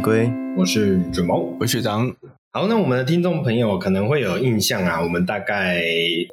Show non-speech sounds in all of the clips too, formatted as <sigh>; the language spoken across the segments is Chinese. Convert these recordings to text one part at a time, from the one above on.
龟，我是准毛，我是学长。好，那我们的听众朋友可能会有印象啊，我们大概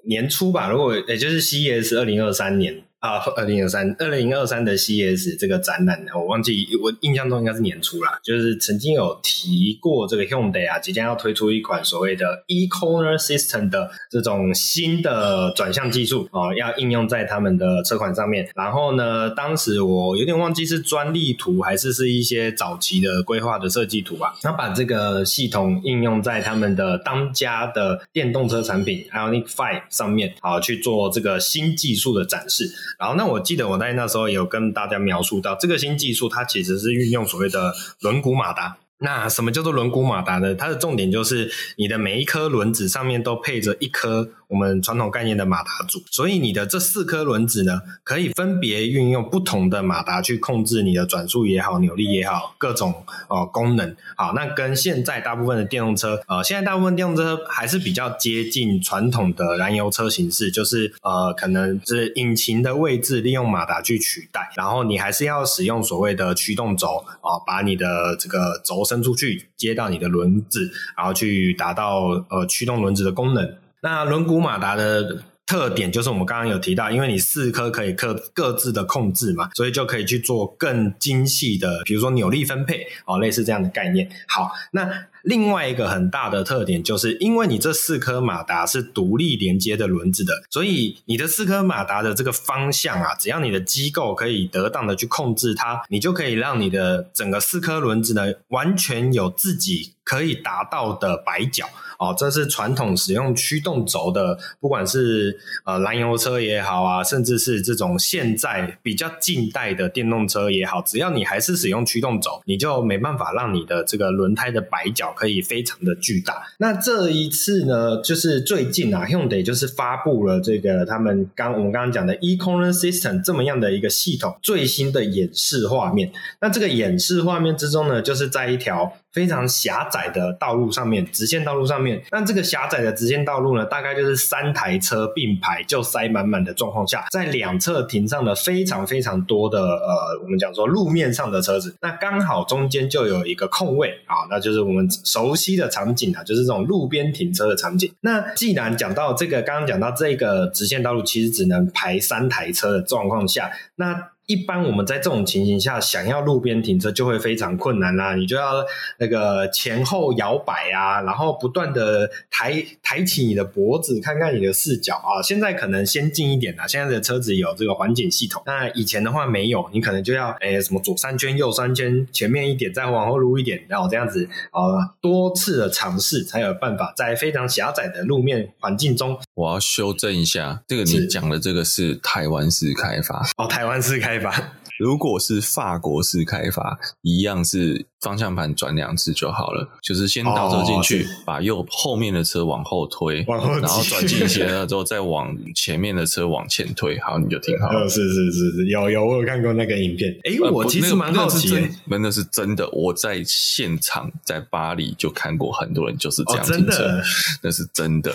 年初吧，如果也就是 CES 二零二三年。啊，二零二三，二零二三的 CES 这个展览呢，我忘记，我印象中应该是年初啦，就是曾经有提过这个 Hyundai 啊，即将要推出一款所谓的 e-corner system 的这种新的转向技术啊，要应用在他们的车款上面。然后呢，当时我有点忘记是专利图还是是一些早期的规划的设计图吧，他把这个系统应用在他们的当家的电动车产品 IONIQ 5上面，好去做这个新技术的展示。然后，那我记得我在那时候有跟大家描述到，这个新技术它其实是运用所谓的轮毂马达。那什么叫做轮毂马达呢？它的重点就是你的每一颗轮子上面都配着一颗。我们传统概念的马达组，所以你的这四颗轮子呢，可以分别运用不同的马达去控制你的转速也好、扭力也好，各种呃功能。好，那跟现在大部分的电动车，呃，现在大部分电动车还是比较接近传统的燃油车形式，就是呃，可能是引擎的位置利用马达去取代，然后你还是要使用所谓的驱动轴啊、把你的这个轴伸出去接到你的轮子，然后去达到呃驱动轮子的功能。那轮毂马达的特点就是我们刚刚有提到，因为你四颗可以各各自的控制嘛，所以就可以去做更精细的，比如说扭力分配哦，类似这样的概念。好，那另外一个很大的特点就是，因为你这四颗马达是独立连接的轮子的，所以你的四颗马达的这个方向啊，只要你的机构可以得当的去控制它，你就可以让你的整个四颗轮子呢，完全有自己可以达到的摆角。哦，这是传统使用驱动轴的，不管是呃燃油车也好啊，甚至是这种现在比较近代的电动车也好，只要你还是使用驱动轴，你就没办法让你的这个轮胎的摆角可以非常的巨大。那这一次呢，就是最近啊，Hyundai 就是发布了这个他们刚我们刚刚讲的 e-corner system 这么样的一个系统最新的演示画面。那这个演示画面之中呢，就是在一条非常狭窄的道路上面，直线道路上面。那这个狭窄的直线道路呢，大概就是三台车并排就塞满满的状况下，在两侧停上了非常非常多的呃，我们讲说路面上的车子。那刚好中间就有一个空位啊，那就是我们熟悉的场景啊，就是这种路边停车的场景。那既然讲到这个，刚刚讲到这个直线道路其实只能排三台车的状况下，那。一般我们在这种情形下，想要路边停车就会非常困难啦，你就要那个前后摇摆啊，然后不断的抬抬起你的脖子，看看你的视角啊。现在可能先进一点啦，现在的车子有这个环景系统，那以前的话没有，你可能就要诶什么左三圈右三圈，前面一点再往后撸一点，然后这样子啊，多次的尝试才有办法在非常狭窄的路面环境中。我要修正一下，这个你讲的这个是台湾式开发哦，台湾式开发。<laughs> 如果是法国式开发，一样是方向盘转两次就好了，就是先倒车进去，哦、把右后面的车往后推，往后然后转进去了之后再往前面的车往前推，好，你就停好了。<laughs> 哦，是是是是，有有，我有看过那个影片。哎、欸，我其实蛮好奇，那个是真的，我在现场在巴黎就看过很多人就是这样停车，哦、那是真的。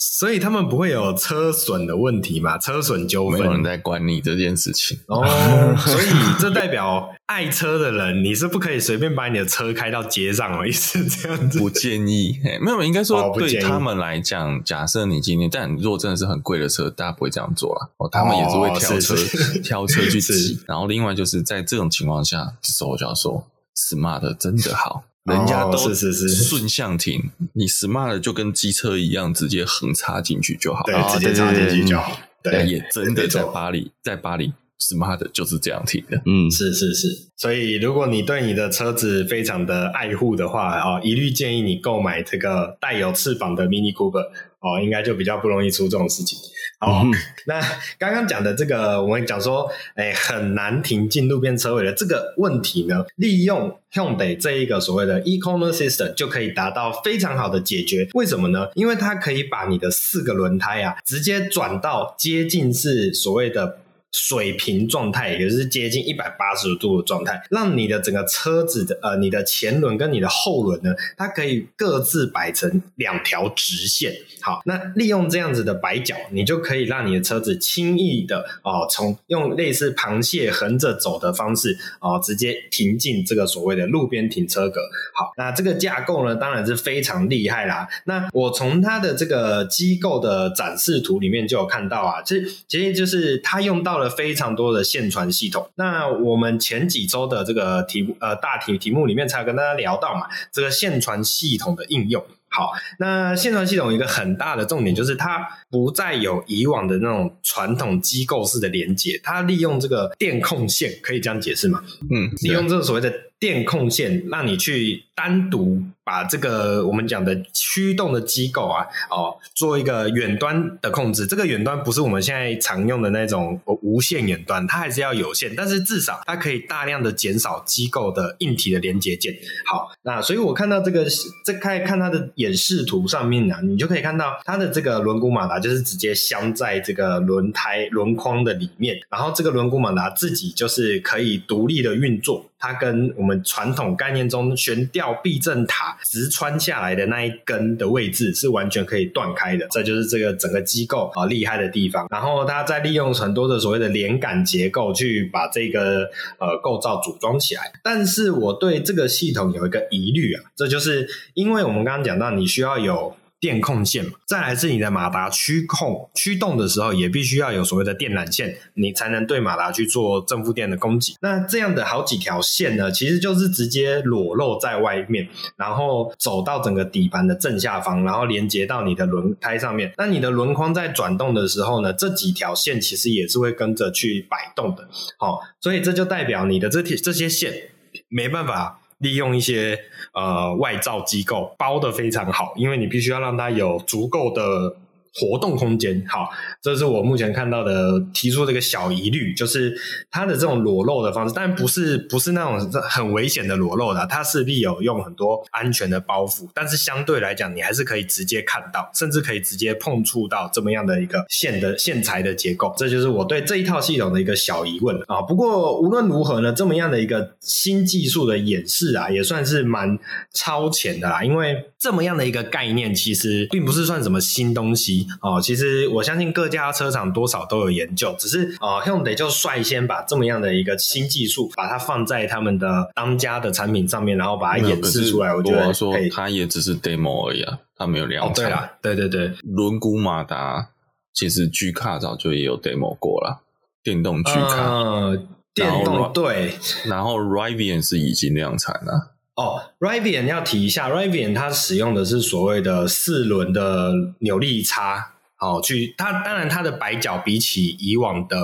所以他们不会有车损的问题嘛？车损纠纷，没有人在管你这件事情哦。<laughs> 所以这代表爱车的人，你是不可以随便把你的车开到街上哦，意思这样子？不建议，没有，应该说对他们来讲，假设你今天，但如果真的是很贵的车，大家不会这样做啊。哦，他们也是会挑车，哦、挑车去挤。<laughs> 然后另外就是在这种情况下，这时候我就要说，Smart 真的好。人家都是是是顺向停，你 smart 就跟机车一样，直接横插进去就好，对，直接插进去就好。对，也真的在巴黎，在巴黎 smart 就是这样停的。嗯，是是是。所以如果你对你的车子非常的爱护的话啊，一律建议你购买这个带有翅膀的 Mini Cooper 哦，应该就比较不容易出这种事情。好，嗯、那刚刚讲的这个，我们讲说，哎，很难停进路边车位的这个问题呢，利用 Hyundai 这一个所谓的 e-corner system 就可以达到非常好的解决。为什么呢？因为它可以把你的四个轮胎啊，直接转到接近是所谓的水平状态，也就是接近一百八十度的状态，让你的整个车子的呃，你的前轮跟你的后轮呢，它可以各自摆成两条直线。好，那利用这样子的摆角，你就可以让你的车子轻易的哦，从用类似螃蟹横着走的方式哦，直接停进这个所谓的路边停车格。好，那这个架构呢，当然是非常厉害啦。那我从它的这个机构的展示图里面就有看到啊，其实其实就是它用到了非常多的线传系统。那我们前几周的这个题目呃大题题目里面才有跟大家聊到嘛，这个线传系统的应用。好，那线传系统一个很大的重点就是它不再有以往的那种传统机构式的连接，它利用这个电控线，可以这样解释吗？嗯，利用这个所谓的。电控线让你去单独把这个我们讲的驱动的机构啊，哦，做一个远端的控制。这个远端不是我们现在常用的那种无线远端，它还是要有线，但是至少它可以大量的减少机构的硬体的连接件。好，那所以我看到这个，这看看它的演示图上面呢、啊，你就可以看到它的这个轮毂马达就是直接镶在这个轮胎轮框的里面，然后这个轮毂马达自己就是可以独立的运作。它跟我们传统概念中悬吊避震塔直穿下来的那一根的位置是完全可以断开的，这就是这个整个机构啊厉害的地方。然后它再利用很多的所谓的连杆结构去把这个呃构造组装起来。但是我对这个系统有一个疑虑啊，这就是因为我们刚刚讲到你需要有。电控线嘛，再来是你的马达驱控驱动的时候，也必须要有所谓的电缆线，你才能对马达去做正负电的供给。那这样的好几条线呢，其实就是直接裸露在外面，然后走到整个底盘的正下方，然后连接到你的轮胎上面。那你的轮框在转动的时候呢，这几条线其实也是会跟着去摆动的。好，所以这就代表你的这这些线没办法。利用一些呃外造机构包的非常好，因为你必须要让它有足够的。活动空间，好，这是我目前看到的提出这个小疑虑，就是它的这种裸露的方式，但不是不是那种很危险的裸露的，它势必有用很多安全的包袱，但是相对来讲，你还是可以直接看到，甚至可以直接碰触到这么样的一个线的线材的结构，这就是我对这一套系统的一个小疑问啊。不过无论如何呢，这么样的一个新技术的演示啊，也算是蛮超前的啦，因为这么样的一个概念，其实并不是算什么新东西。哦，其实我相信各家车厂多少都有研究，只是哦，Hyundai 就率先把这么样的一个新技术，把它放在他们的当家的产品上面，然后把它演示出来。我觉得说它也只是 demo 而已啊，它没有量产。哦，对啊，对对对，轮毂马达其实 G 卡早就也有 demo 过了，电动 G 卡，呃，电动对，然后 Rivian 是已经量产了。哦，Rivian 要提一下，Rivian 它使用的是所谓的四轮的扭力差，好去它当然它的摆角比起以往的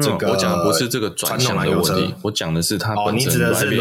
这个，我讲的不是这个转向的问题，我讲的是它本身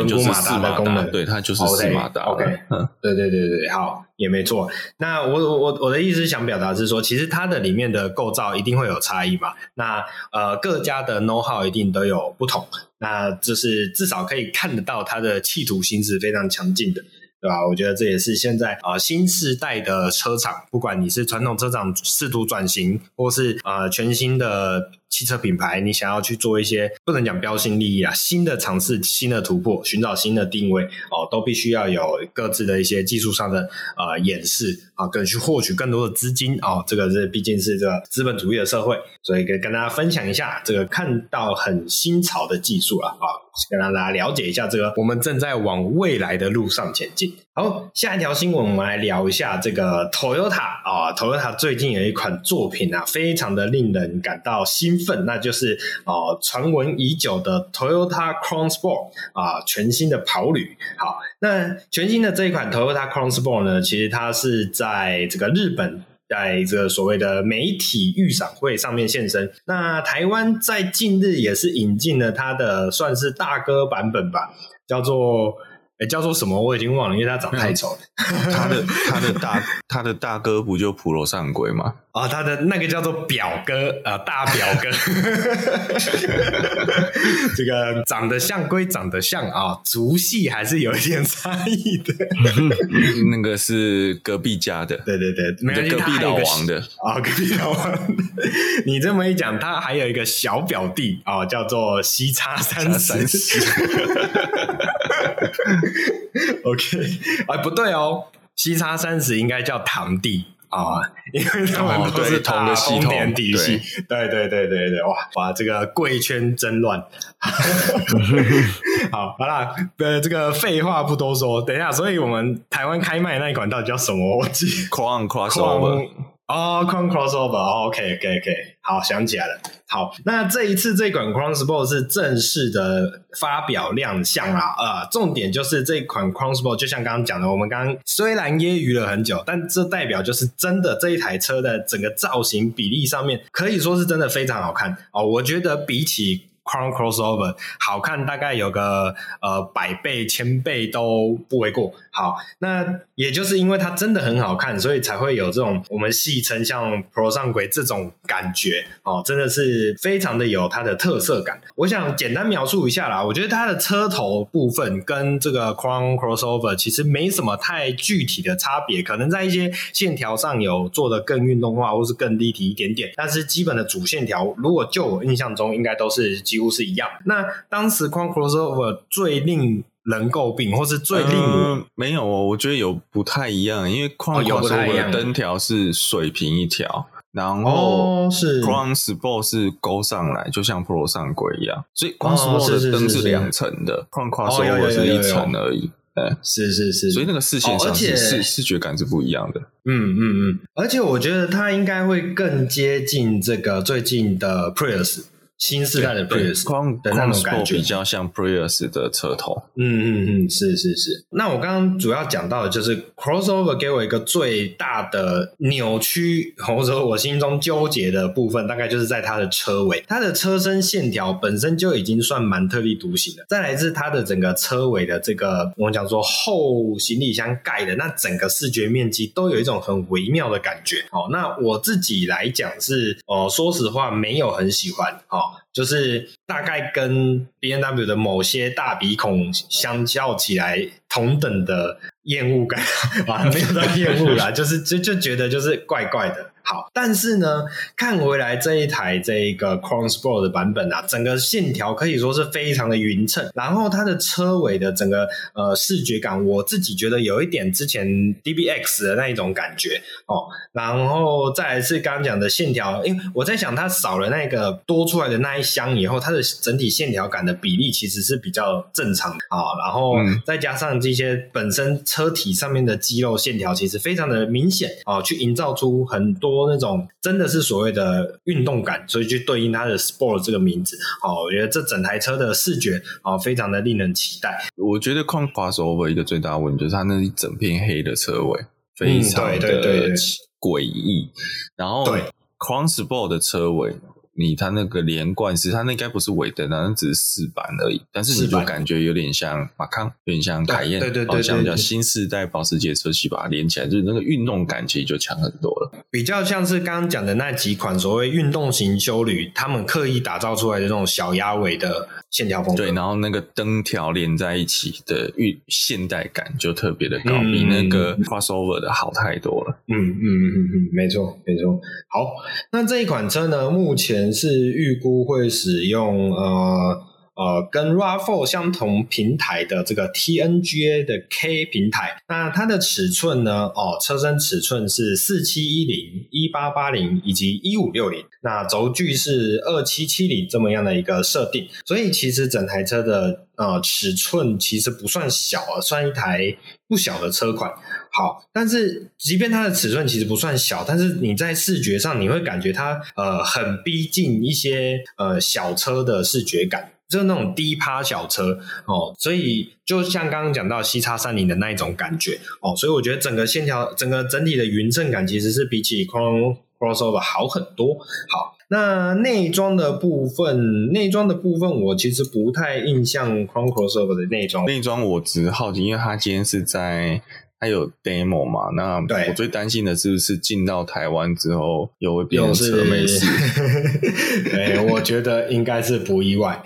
就是四马达的功能，对，它就是四马达。<laughs> OK，嗯，对对对对，好。也没错，那我我我的意思想表达是说，其实它的里面的构造一定会有差异嘛。那呃，各家的 know how 一定都有不同，那就是至少可以看得到它的企图心是非常强劲的。对吧？我觉得这也是现在啊、新时代的车厂，不管你是传统车厂试图转型，或是啊、呃、全新的汽车品牌，你想要去做一些不能讲标新立异啊，新的尝试、新的突破，寻找新的定位哦，都必须要有各自的一些技术上的呃演示啊，更去获取更多的资金哦。这个是毕竟是这个资本主义的社会，所以跟跟大家分享一下这个看到很新潮的技术了啊。跟大家了解一下这个，我们正在往未来的路上前进。好，下一条新闻我们来聊一下这个 Toyota 啊，Toyota 最近有一款作品啊，非常的令人感到兴奋，那就是啊传闻已久的 Toyota Crown Sport 啊，全新的跑旅。好，那全新的这一款 Toyota Crown Sport 呢，其实它是在这个日本。在这个所谓的媒体预赏会上面现身。那台湾在近日也是引进了它的算是大哥版本吧，叫做哎，叫做什么我已经忘了，因为他长太丑了。<laughs> 他的他的大他的大哥不就普罗上轨吗？啊、哦，他的那个叫做表哥啊、呃，大表哥。<laughs> 这个长得像归长得像啊，族、哦、系还是有一点差异的。那个是隔壁家的，对对对，没隔壁老王的啊、哦，隔壁老王。<laughs> 你这么一讲，他还有一个小表弟啊、哦，叫做西叉三十。<laughs> OK，哎，不对哦，西叉三十应该叫堂弟啊，因为他们都是同个系统体系。对对对对对，哇把，这个贵圈真乱。<laughs> 好，好啦，呃，这个废话不多说，等一下，所以我们台湾开卖那一款到底叫什么？我记，Crown Crossover。哦，Crown Crossover，OK，OK，OK，好，想起来了。好，那这一次这款 Crown Sport 是正式的发表亮相啦。呃，重点就是这款 Crown Sport，就像刚刚讲的，我们刚刚虽然揶揄了很久，但这代表就是真的这一台车的整个造型比例上面，可以说是真的非常好看哦。我觉得比起 Crown Crossover 好看大概有个呃百倍千倍都不为过。好，那也就是因为它真的很好看，所以才会有这种我们戏称像 Pro 上轨这种感觉哦，真的是非常的有它的特色感。我想简单描述一下啦，我觉得它的车头部分跟这个 Crown Crossover 其实没什么太具体的差别，可能在一些线条上有做的更运动化或是更立体一点点，但是基本的主线条，如果就我印象中应该都是几乎是一样。那当时 Crown Crossover 最令人诟病，或是最令我、呃、没有哦，我觉得有不太一样，因为 Crown Crossover 的灯条是水平一条，然后是 Crown Sport 是勾上来，就像 Pro 上轨一样，所以 Crown Sport 的灯是两层的，Crown Crossover 是一层而已。哎，是是是，所以那个视线上是视视觉感是不一样的。嗯嗯嗯，而且我觉得它应该会更接近这个最近的 Prius。新世代的 Prius 的那种感觉比较像 Prius 的车头。嗯嗯嗯，是是是。那我刚刚主要讲到的就是 Crossover 给我一个最大的扭曲，或者说我心中纠结的部分，大概就是在它的车尾，它的车身线条本身就已经算蛮特立独行的。再来是它的整个车尾的这个，我们讲说后行李箱盖的那整个视觉面积，都有一种很微妙的感觉。哦，那我自己来讲是，哦，说实话没有很喜欢。哦。就是大概跟 B N W 的某些大鼻孔相较起来，同等的厌恶感 <laughs> 啊，没有到厌恶啦，就是就就觉得就是怪怪的。好，但是呢，看回来这一台这一个 Crown Sport 的版本啊，整个线条可以说是非常的匀称，然后它的车尾的整个呃视觉感，我自己觉得有一点之前 DBX 的那一种感觉哦，然后再来是刚刚讲的线条，因为我在想它少了那个多出来的那一箱以后，它的整体线条感的比例其实是比较正常的啊，然后再加上这些本身车体上面的肌肉线条，其实非常的明显啊，去营造出很多。多那种真的是所谓的运动感，所以就对应它的 Sport 这个名字哦。我觉得这整台车的视觉哦，非常的令人期待。我觉得 Crown Crossover 一个最大的问题就是它那一整片黑的车尾，非常的诡异。然后 Crown Sport 的车尾。你它那个连贯是，它那应该不是尾灯啊，那只是四板而已。但是你就感觉有点像马康，有点像凯宴，对对对，好像叫新世代保时捷车系把它连起来，就是那个运动感其实就强很多了。比较像是刚刚讲的那几款所谓运动型修旅，他们刻意打造出来的那种小鸭尾的线条风格。对，然后那个灯条连在一起的运现代感就特别的高，嗯、比那个 crossover 的好太多了。嗯嗯嗯嗯嗯，没错没错。好，那这一款车呢，目前。是预估会使用呃呃跟 RAV4 相同平台的这个 TNGA 的 K 平台，那它的尺寸呢？哦，车身尺寸是四七一零、一八八零以及一五六零，那轴距是二七七零这么样的一个设定，所以其实整台车的呃尺寸其实不算小啊，算一台不小的车款。好，但是即便它的尺寸其实不算小，但是你在视觉上你会感觉它呃很逼近一些呃小车的视觉感，就是那种低趴小车哦，所以就像刚刚讲到 CX-30 的那一种感觉哦，所以我觉得整个线条、整个整体的匀称感其实是比起 Crown Crossover 好很多。好。那内装的部分，内装的部分，我其实不太印象 Crown Crossover 的内装。内装我只好奇，因为它今天是在。还有 demo 嘛？那我最担心的是不是进到台湾之后又会变成车没事？<laughs> <laughs> 对，我觉得应该是不意外。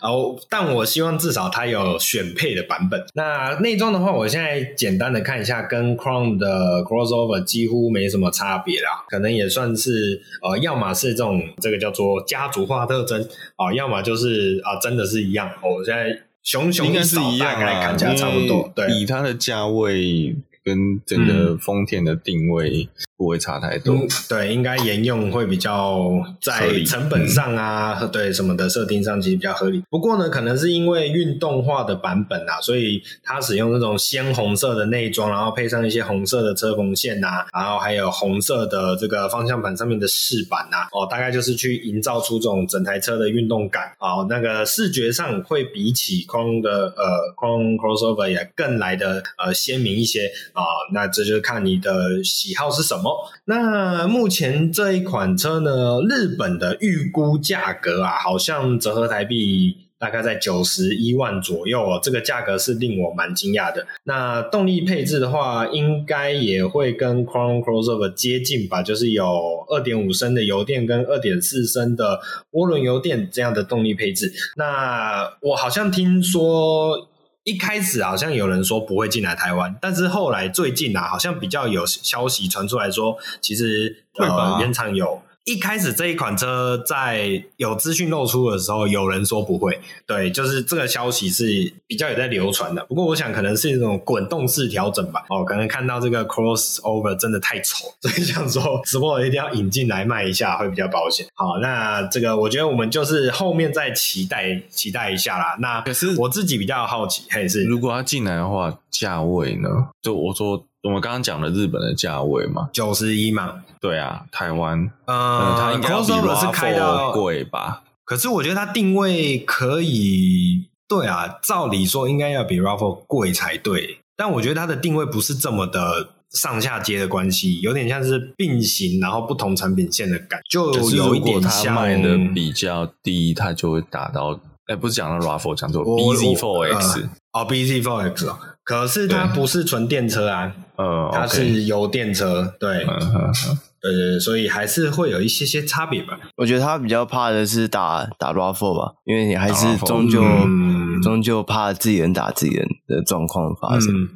哦，但我希望至少它有选配的版本。那内装的话，我现在简单的看一下，跟 Chrome 的 Crossover 几乎没什么差别啦。可能也算是呃，要么是这种这个叫做家族化特征啊、呃，要么就是啊、呃，真的是一样。我现在。熊熊应该是一样啊，看起来差不多。对，以它的价位跟整个丰田的定位。嗯不会差太多，嗯，对，应该沿用会比较在成本上啊，嗯、对什么的设定上其实比较合理。不过呢，可能是因为运动化的版本啊，所以它使用那种鲜红色的内装，然后配上一些红色的车缝线啊，然后还有红色的这个方向盘上面的饰板啊，哦，大概就是去营造出这种整台车的运动感啊，哦，那个视觉上会比起 Crown 的呃 Crown Crossover 也更来的呃鲜明一些啊，那这就是看你的喜好是什么。那目前这一款车呢，日本的预估价格啊，好像折合台币大概在九十一万左右哦，这个价格是令我蛮惊讶的。那动力配置的话，应该也会跟 Crown Crossover 接近吧，就是有二点五升的油电跟二点四升的涡轮油电这样的动力配置。那我好像听说。一开始好像有人说不会进来台湾，但是后来最近啊，好像比较有消息传出来说，其实呃原厂有。一开始这一款车在有资讯露出的时候，有人说不会，对，就是这个消息是比较有在流传的。不过我想可能是一种滚动式调整吧，哦，可能看到这个 crossover 真的太丑，<laughs> 所以想说直播一定要引进来卖一下会比较保险。好，那这个我觉得我们就是后面再期待期待一下啦。那可是我自己比较好奇，还是如果要进来的话，价位呢？就我说。我们刚刚讲了日本的价位嘛，九十一嘛，对啊，台湾，呃，它应该比 RAV4 贵吧？可是我觉得它定位可以，对啊，照理说应该要比 Raffle 贵才对，但我觉得它的定位不是这么的上下阶的关系，有点像是并行，然后不同产品线的感觉，就有一点像卖的比较低，它就会打到，哎，不是讲到 Raffle，讲到 BZ4X，哦，BZ4X 哦。可是它不是纯电车啊，呃，它是油电车，对，呃、对对对，所以还是会有一些些差别吧。我觉得他比较怕的是打打 RAV4 吧，因为你还是终究终究怕自己人打自己人的状况发生。嗯，嗯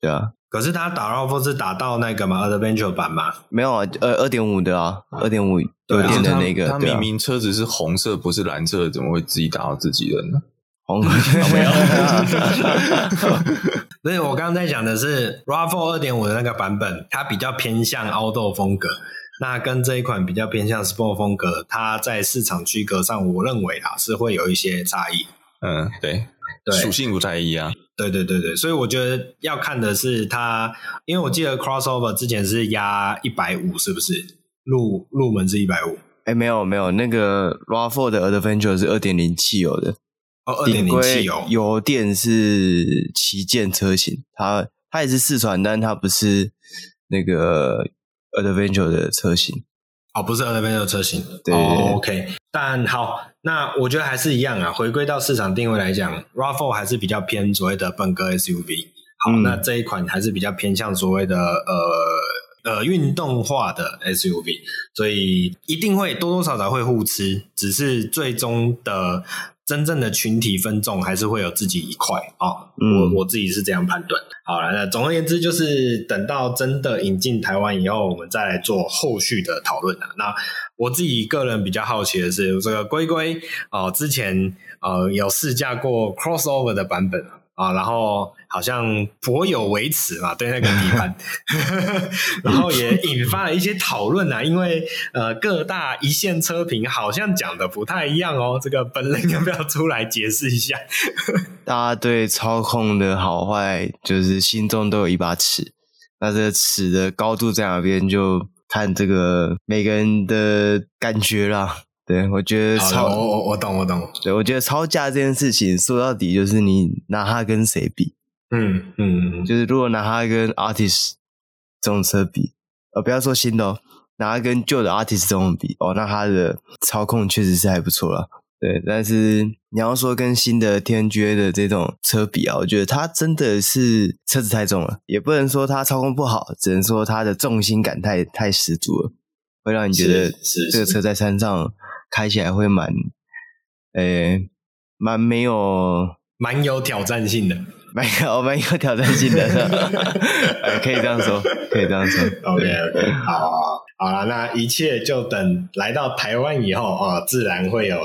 对啊。可是他打 RAV4 是打到那个嘛，Adventure 版嘛？没有啊，呃，二点五的啊，二点五油电的那个。他明明车子是红色，不是蓝色，怎么会自己打到自己人呢？红 <laughs> 没有，<laughs> 所以我刚刚在讲的是 RAV4 二点五的那个版本，它比较偏向 Outdoor 风格，那跟这一款比较偏向 Sport 风格，它在市场区隔上，我认为啊是会有一些差异。嗯，对，对，属性不太一样。对对对对，所以我觉得要看的是它，因为我记得 Crossover 之前是压一百五，是不是？入入门是一百五？哎，没有没有，那个 RAV4 的 Adventure 是二点零汽油的。哦，二点零汽油油电是旗舰车型，它它也是四传，但它不是那个 Adventure 的车型。哦，不是 Adventure 的车型。对，对，对，哦，OK。但好，那我觉得还是一样啊。回归到市场定位来讲，RAV4 还是比较偏所谓的本格 SUV。好，嗯，那这一款还是比较偏向所谓的呃呃运动化的 SUV，所以一定会多多少少会互吃，只是最终的。真正的群体分众还是会有自己一块啊，我我自己是这样判断。好了，那总而言之就是等到真的引进台湾以后，我们再来做后续的讨论。那我自己个人比较好奇的是，这个龟龟啊，之前呃有试驾过 crossover 的版本啊，然后。好像颇有微词嘛，对那个底盘，然后也引发了一些讨论啊。因为呃，各大一线车评好像讲的不太一样哦。这个本人要不要出来解释一下？<laughs> 大家对操控的好坏，就是心中都有一把尺。那这个尺的高度在哪边，就看这个每个人的感觉啦。对，我觉得超，我我我懂我懂。对，我觉得超价这件事情说到底就是你拿它跟谁比。嗯嗯，就是如果拿它跟 artist 这种车比，呃，不要说新的哦，拿跟旧的 artist 这种比哦，那它的操控确实是还不错了。对，但是你要说跟新的 TNGA 的这种车比啊，我觉得它真的是车子太重了，也不能说它操控不好，只能说它的重心感太太十足了，会让你觉得这个车在山上开起来会蛮，诶，蛮没有，蛮有挑战性的，蛮有 <laughs> 蛮有挑战性的，<laughs> 可以这样说，可以这样说。OK OK，好，好了，那一切就等来到台湾以后啊，自然会有。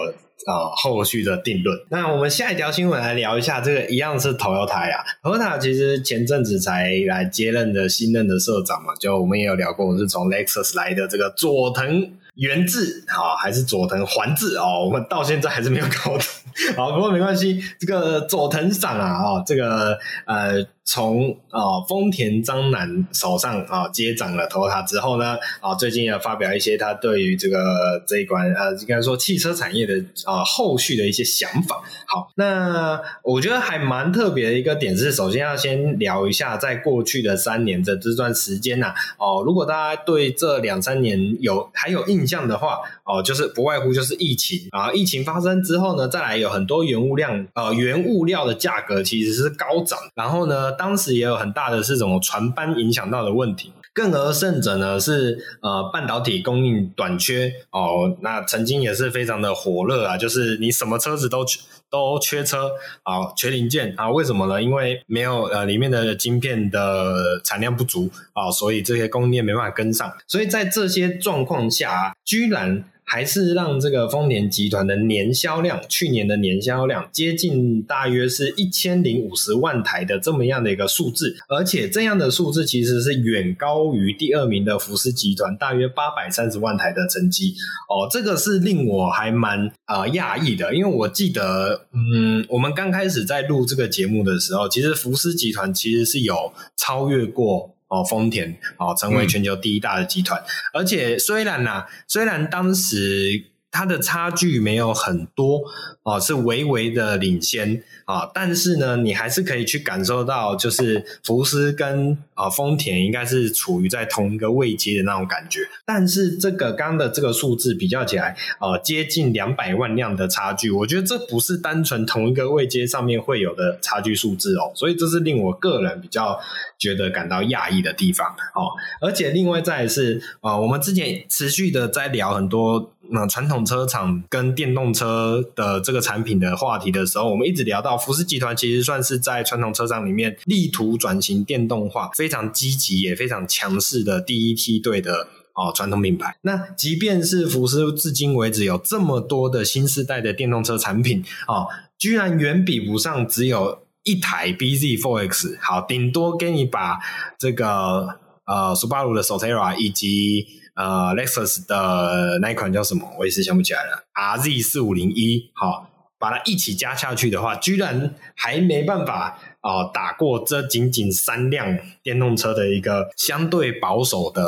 啊，后续的定论。那我们下一条新闻来聊一下，这个一样是 Toyota 呀。Toyota 其实前阵子才来接任的新任的社长嘛，就我们也有聊过，我是从 Lexus 来的这个佐藤元治，啊还是佐藤环治哦？我们到现在还是没有搞懂。<laughs> 好，不过没关系，这个佐藤赏啊，哦，这个呃。从啊丰田章男手上啊接掌了 Toyota 之后呢，啊最近也发表一些他对于这个这一关呃应该说汽车产业的啊后续的一些想法。好，那我觉得还蛮特别的一个点是，首先要先聊一下在过去的三年的这段时间呐、哦，如果大家对这两三年有还有印象的话，哦，就是不外乎就是疫情啊，疫情发生之后呢，再来有很多原物料呃原物料的价格其实是高涨，然后呢。当时也有很大的这种传班影响到的问题，更而甚者呢是呃半导体供应短缺哦，那曾经也是非常的火热啊，就是你什么车子都缺都缺车啊，缺零件啊，为什么呢？因为没有呃里面的晶片的产量不足啊，所以这些供应链没办法跟上，所以在这些状况下，居然。还是让这个丰田集团的年销量，去年的年销量接近大约是一千零五十万台的这么样的一个数字，而且这样的数字其实是远高于第二名的福斯集团大约八百三十万台的成绩哦，这个是令我还蛮啊讶异的，因为我记得，嗯，我们刚开始在录这个节目的时候，其实福斯集团其实是有超越过。哦，丰田哦，成为全球第一大的集团，嗯、而且虽然呐、啊，虽然当时它的差距没有很多哦，是微微的领先啊、但是呢，你还是可以去感受到，就是福斯跟啊丰田应该是处于在同一个位阶的那种感觉。但是这个刚刚的这个数字比较起来，呃，接近两百万辆的差距，我觉得这不是单纯同一个位阶上面会有的差距数字哦，所以这是令我个人比较。觉得感到讶异的地方哦，而且另外再是啊、我们之前持续的在聊很多那传统车厂跟电动车的这个产品的话题的时候，我们一直聊到福斯集团其实算是在传统车厂里面力图转型电动化非常积极也非常强势的第一梯队的哦传统品牌。那即便是福斯至今为止有这么多的新世代的电动车产品哦，居然远比不上只有。一台 BZ4X 好，顶多给你把这个呃斯巴鲁的 Sotera 以及呃，Lexus 的那一款叫什么，我一时想不起来了，RZ450e 好，把它一起加下去的话，居然还没办法啊、打过这仅仅三辆电动车的一个相对保守的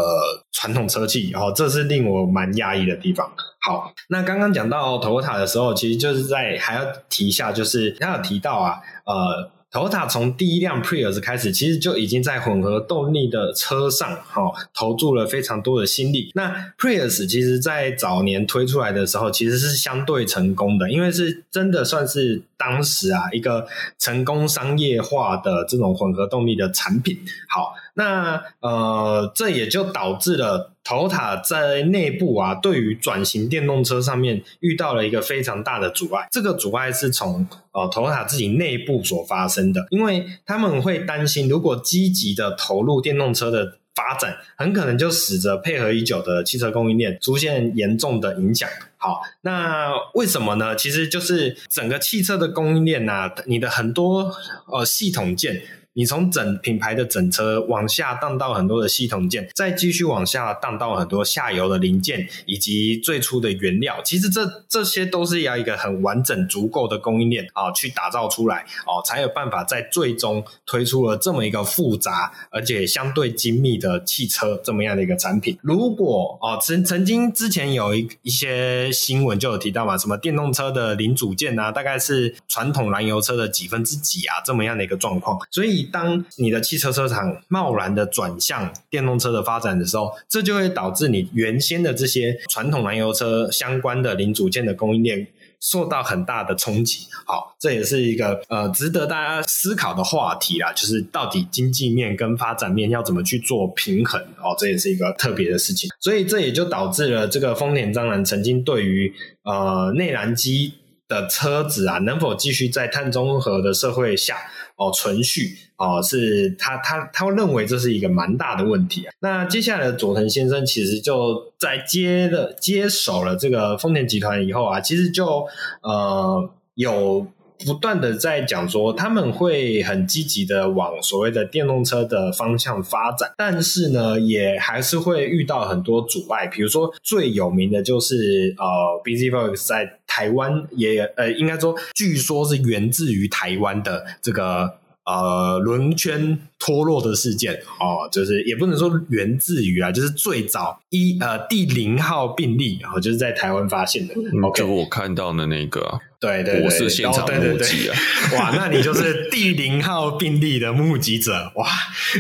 传统车企，哦这是令我蛮讶异的地方。好，那刚刚讲到 Toyota 的时候，其实就是在还要提一下，就是他有提到啊，呃，Toyota 从第一辆 Prius 开始，其实就已经在混合动力的车上，哈、哦，投注了非常多的心力。那 Prius 其实在早年推出来的时候，其实是相对成功的，因为是真的算是当时啊一个成功商业化的这种混合动力的产品。好。那呃，这也就导致了 Toyota 在内部啊，对于转型电动车上面遇到了一个非常大的阻碍。这个阻碍是从呃头塔自己内部所发生的，因为他们会担心，如果积极的投入电动车的发展，很可能就使得配合已久的汽车供应链出现严重的影响。好，那为什么呢？其实就是整个汽车的供应链啊，你的很多呃系统件。你从整品牌的整车往下荡到很多的系统件，再继续往下荡到很多下游的零件以及最初的原料，其实这这些都是要一个很完整、足够的供应链啊，去打造出来哦，才有办法在最终推出了这么一个复杂而且相对精密的汽车这么样的一个产品。如果哦，曾曾经之前有一一些新闻就有提到嘛，什么电动车的零组件啊，大概是传统燃油车的几分之几啊，这么样的一个状况，所以。当你的汽车车厂贸然的转向电动车的发展的时候，这就会导致你原先的这些传统燃油车相关的零组件的供应链。受到很大的冲击，好，这也是一个呃值得大家思考的话题啦，就是到底经济面跟发展面要怎么去做平衡哦，这也是一个特别的事情，所以这也就导致了这个丰田章男曾经对于呃内燃机的车子啊，能否继续在碳中和的社会下哦存续哦，是他他他会认为这是一个蛮大的问题啊。那接下来的佐藤先生其实就在接了接手了这个丰田集团以后啊，其实就呃有。不断的在讲说，他们会很积极的往所谓的电动车的方向发展，但是呢，也还是会遇到很多阻碍。比如说最有名的就是呃，BZFOX 在台湾也呃，应该说据说是源自于台湾的这个呃轮圈脱落的事件哦，就是也不能说源自于啊，就是最早一呃第零号病例，然后就是在台湾发现的。嗯、OK，就我看到的那个。对对对，我是现场目击啊！对对对哇，那你就是第零号病例的目击者哇！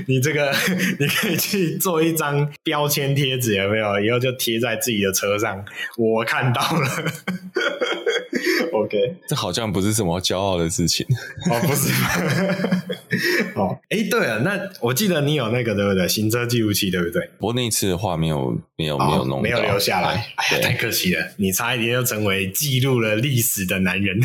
你这个 <laughs> 你可以去做一张标签贴纸，有没有？以后就贴在自己的车上。我看到了 <laughs> OK，这好像不是什么骄傲的事情哦，不是？<laughs> 哦，哎，对了，那我记得你有那个对不对？行车记录器对不对？不过那次的话没有没有没有弄，没有留下来。哎呀，太可惜了，你差一点就成为记录了历史的男人。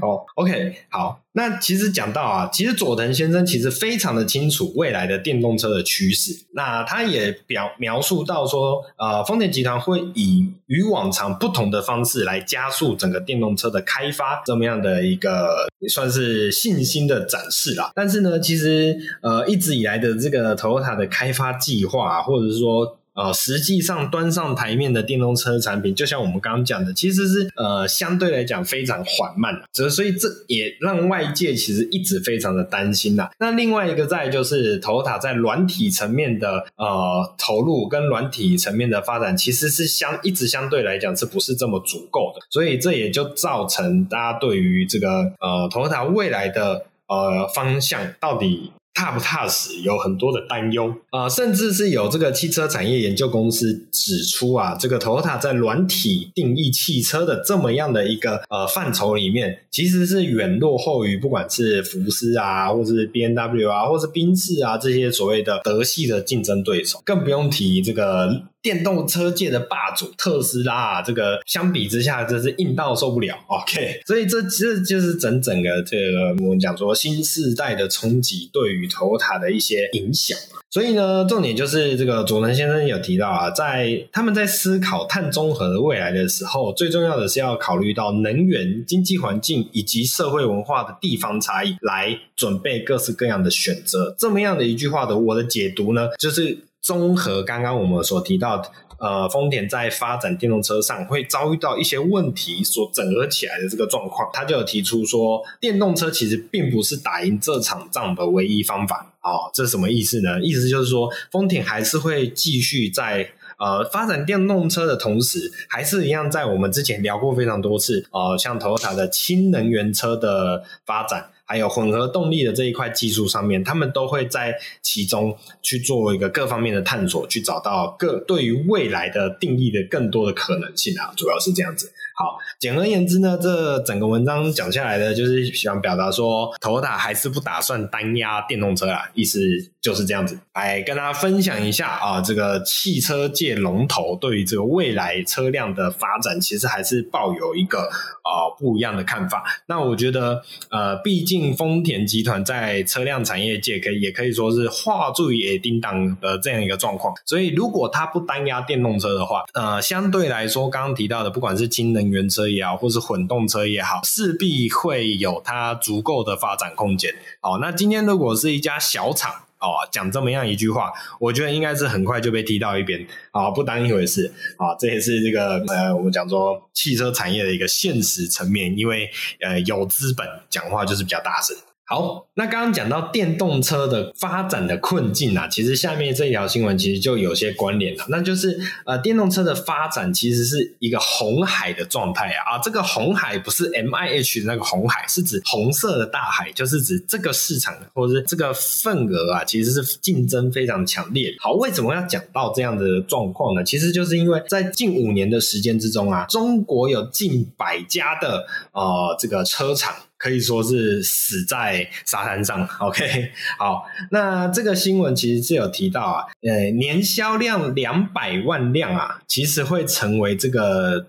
哦，OK，好。那其实讲到啊，其实佐藤先生其实非常的清楚未来的电动车的趋势。那他也表描述到说，呃，丰田集团会以与往常不同的方式来加速整个电动车的开发，这么样的一个算是信心的展示啦。但是呢，其实呃，一直以来的这个 Toyota 的开发计划，或者是说。呃，实际上端上台面的电动车产品，就像我们刚刚讲的，其实是呃相对来讲非常缓慢的，所以这也让外界其实一直非常的担心呐。那另外一个再就是 Toyota 在软体层面的呃投入跟软体层面的发展，其实是相一直相对来讲是不是这么足够的？所以这也就造成大家对于这个呃 Toyota 未来的呃方向到底。踏不踏实，有很多的担忧啊，甚至是有这个汽车产业研究公司指出啊，这个 Toyota 在软体定义汽车的这么样的一个呃范畴里面，其实是远落后于不管是福斯啊，或是 BMW 啊，或是宾士啊这些所谓的德系的竞争对手，更不用提这个。电动车界的霸主特斯拉啊，这个相比之下真是硬到受不了。OK，所以这这就是整整个这个我们讲说新世代的冲击对于头塔的一些影响。所以呢，重点就是这个佐藤先生有提到啊，在他们在思考碳中和的未来的时候，最重要的是要考虑到能源、经济环境以及社会文化的地方差异，来准备各式各样的选择。这么样的一句话的我的解读呢，就是。综合刚刚我们所提到的，呃，丰田在发展电动车上会遭遇到一些问题所整合起来的这个状况，他就有提出说，电动车其实并不是打赢这场仗的唯一方法。哦，这是什么意思呢？意思就是说，丰田还是会继续在呃发展电动车的同时，还是一样在我们之前聊过非常多次，呃，像 Toyota 的氢能源车的发展。还有混合动力的这一块技术上面，他们都会在其中去做一个各方面的探索，去找到各对于未来的定义的更多的可能性啊，主要是这样子。好，简而言之呢，这整个文章讲下来呢，就是想表达说头塔还是不打算单押电动车啊，意思就是这样子。来跟大家分享一下啊，这个汽车界龙头对于这个未来车辆的发展，其实还是抱有一个啊不一样的看法。那我觉得，呃，毕竟丰田集团在车辆产业界可以也可以说是画最也叮当的这样一个状况。所以，如果它不单押电动车的话，呃，相对来说，刚刚提到的，不管是氢能源车也好，或是混动车也好，势必会有它足够的发展空间。哦，那今天如果是一家小厂哦，讲这么样一句话，我觉得应该是很快就被踢到一边啊，不当一回事啊。这也是这个呃，我们讲说汽车产业的一个现实层面，因为呃有资本讲话就是比较大声。好，那刚刚讲到电动车的发展的困境啊，其实下面这一条新闻其实就有些关联了，那就是呃，电动车的发展其实是一个红海的状态啊，啊，这个红海不是 M I H 的那个红海，是指红色的大海，就是指这个市场或者是这个份额啊，其实是竞争非常强烈。好，为什么要讲到这样的状况呢？其实就是因为在近五年的时间之中啊，中国有近百家的呃这个车厂。可以说是死在沙滩上。OK，<laughs> 好，那这个新闻其实是有提到啊，呃，年销量两百万辆啊，其实会成为这个。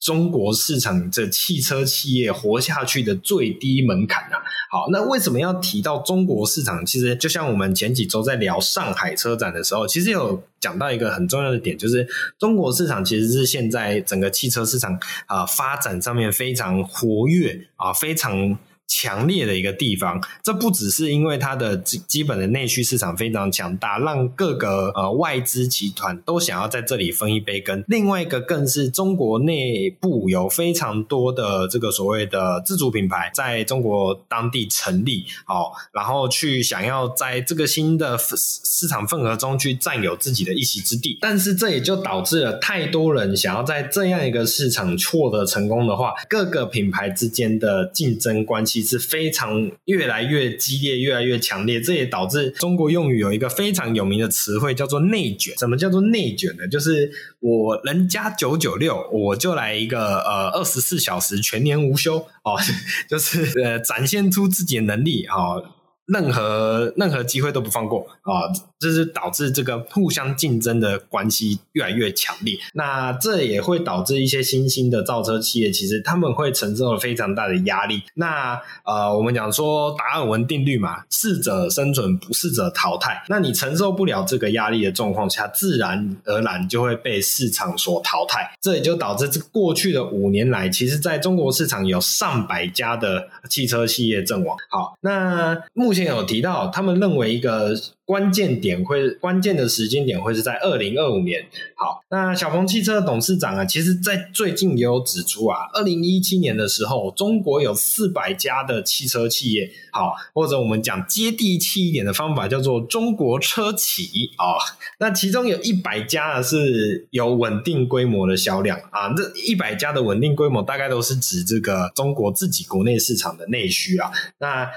中国市场这汽车企业活下去的最低门槛啊！好，那为什么要提到中国市场？其实就像我们前几周在聊上海车展的时候，其实有讲到一个很重要的点，就是中国市场其实是现在整个汽车市场啊发展上面非常活跃啊，非常。强烈的一个地方，这不只是因为它的基基本的内需市场非常强大，让各个呃外资集团都想要在这里分一杯羹。另外一个更是中国内部有非常多的这个所谓的自主品牌在中国当地成立，好，然后去想要在这个新的市场份额中去占有自己的一席之地。但是这也就导致了太多人想要在这样一个市场获得成功的话，各个品牌之间的竞争关系。是非常越来越激烈，越来越强烈，这也导致中国用语有一个非常有名的词汇叫做“内卷”。什么叫做内卷呢？就是我人家九九六，我就来一个呃二十四小时全年无休哦，<laughs> 就是呃展现出自己的能力啊。哦任何任何机会都不放过啊！这是导致这个互相竞争的关系越来越强烈。那这也会导致一些新兴的造车企业，其实他们会承受了非常大的压力。那呃，我们讲说达尔文定律嘛，适者生存，不适者淘汰。那你承受不了这个压力的状况下，自然而然就会被市场所淘汰。这也就导致这过去的五年来，其实在中国市场有上百家的汽车企业阵亡。好，那目前。有提到，他们认为一个关键点会关键的时间点会是在二零二五年。好，那小鹏汽车董事长啊，其实在最近也有指出啊，二零一七年的时候，中国有四百家的汽车企业，好，或者我们讲接地气一点的方法，叫做中国车企啊。那其中有一百家是有稳定规模的销量啊，这一百家的稳定规模大概都是指这个中国自己国内市场的内需啊。那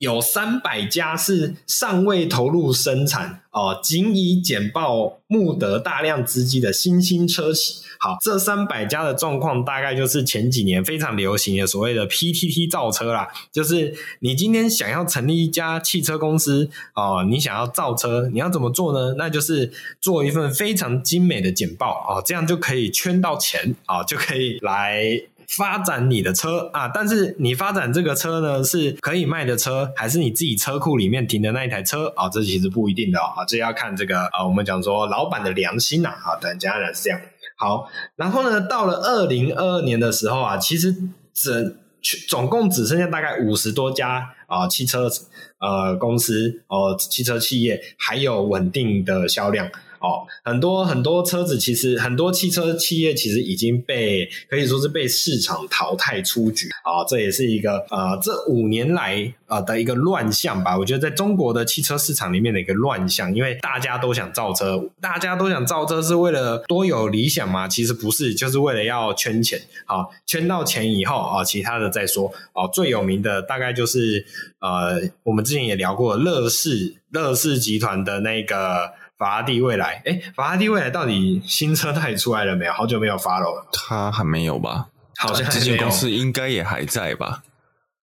有三百家是尚未投入生产哦，仅以简报募得大量资金的新兴车企。好，这三百家的状况大概就是前几年非常流行的所谓的 PTT 造车啦，就是你今天想要成立一家汽车公司哦，你想要造车，你要怎么做呢？那就是做一份非常精美的简报哦，这样就可以圈到钱啊，就可以来。发展你的车啊，但是你发展这个车呢，是可以卖的车，还是你自己车库里面停的那一台车啊？这其实不一定的啊，这要看这个啊，我们讲说老板的良心呐啊，等家人是这样。好，然后呢，到了二零二二年的时候啊，其实只总共只剩下大概五十多家啊汽车呃公司哦、汽车企业还有稳定的销量。哦，很多很多车子，其实很多汽车企业其实已经被可以说是被市场淘汰出局啊，这也是一个呃这五年来呃的一个乱象吧。我觉得在中国的汽车市场里面的一个乱象，因为大家都想造车，大家都想造车是为了多有理想吗？其实不是，就是为了要圈钱。好，圈到钱以后啊，其他的再说。哦，最有名的大概就是呃，我们之前也聊过乐视，乐视集团的那个。法拉第未来，哎，法拉第未来到底新车到底出来了没有？好久没有 follow 了，他还没有吧？好像这间公司应该也还在吧？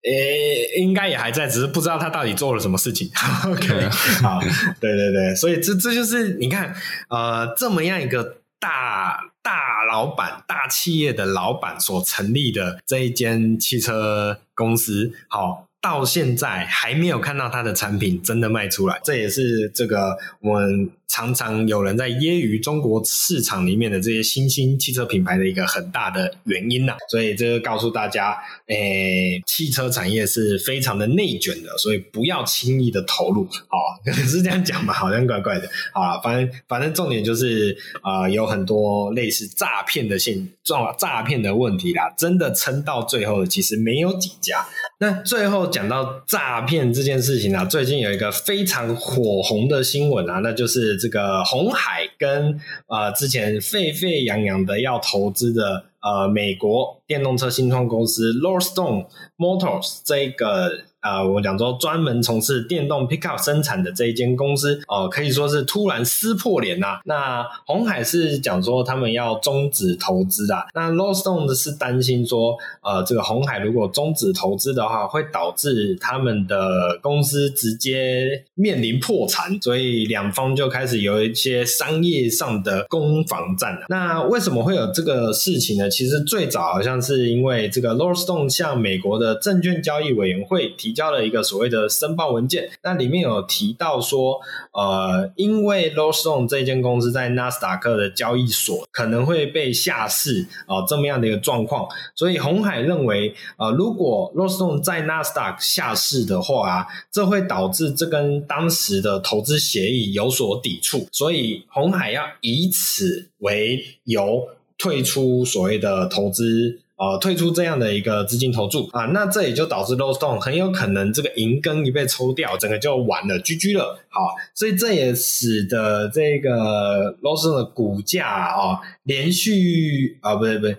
诶，应该也还在，只是不知道他到底做了什么事情。<laughs> OK，好，对对对，所以这这就是你看，呃，这么样一个大大老板、大企业的老板所成立的这一间汽车公司，好。到现在还没有看到他的产品真的卖出来，这也是这个我们常常有人在揶揄中国市场里面的这些新兴汽车品牌的一个很大的原因呐。所以这个告诉大家，诶，汽车产业是非常的内卷的，所以不要轻易的投入。哦，<laughs> 是这样讲吧？好像怪怪的。啊，反正反正重点就是啊、有很多类似诈骗的现状、诈骗的问题啦。真的撑到最后的其实没有几家。那最后讲到诈骗这件事情啊，最近有一个非常火红的新闻啊，那就是这个红海跟呃之前沸沸扬扬的要投资的呃美国电动车新创公司 Lordstone Motors 这个。啊、我讲说专门从事电动 pickup 生产的这一间公司，哦、可以说是突然撕破脸呐、啊。那红海是讲说他们要终止投资啊。那 Lordstone 是担心说，呃，这个红海如果终止投资的话，会导致他们的公司直接面临破产，所以两方就开始有一些商业上的攻防战、啊。那为什么会有这个事情呢？其实最早好像是因为这个 Lordstone 向美国的证券交易委员会提。提交了一个所谓的申报文件，那里面有提到说，呃，因为 Lordstown 这间公司在纳斯达克的交易所可能会被下市啊、呃，这么样的一个状况，所以红海认为，呃，如果 Lordstown 在纳斯达克下市的话啊，这会导致这跟当时的投资协议有所抵触，所以红海要以此为由退出所谓的投资。呃，退出这样的一个资金投注啊，那这也就导致 l o s t o n e 很有可能这个银根一被抽掉，整个就完了，GG 了。好，所以这也使得这个 l o s t o n e 的股价啊，连续啊，不对不对。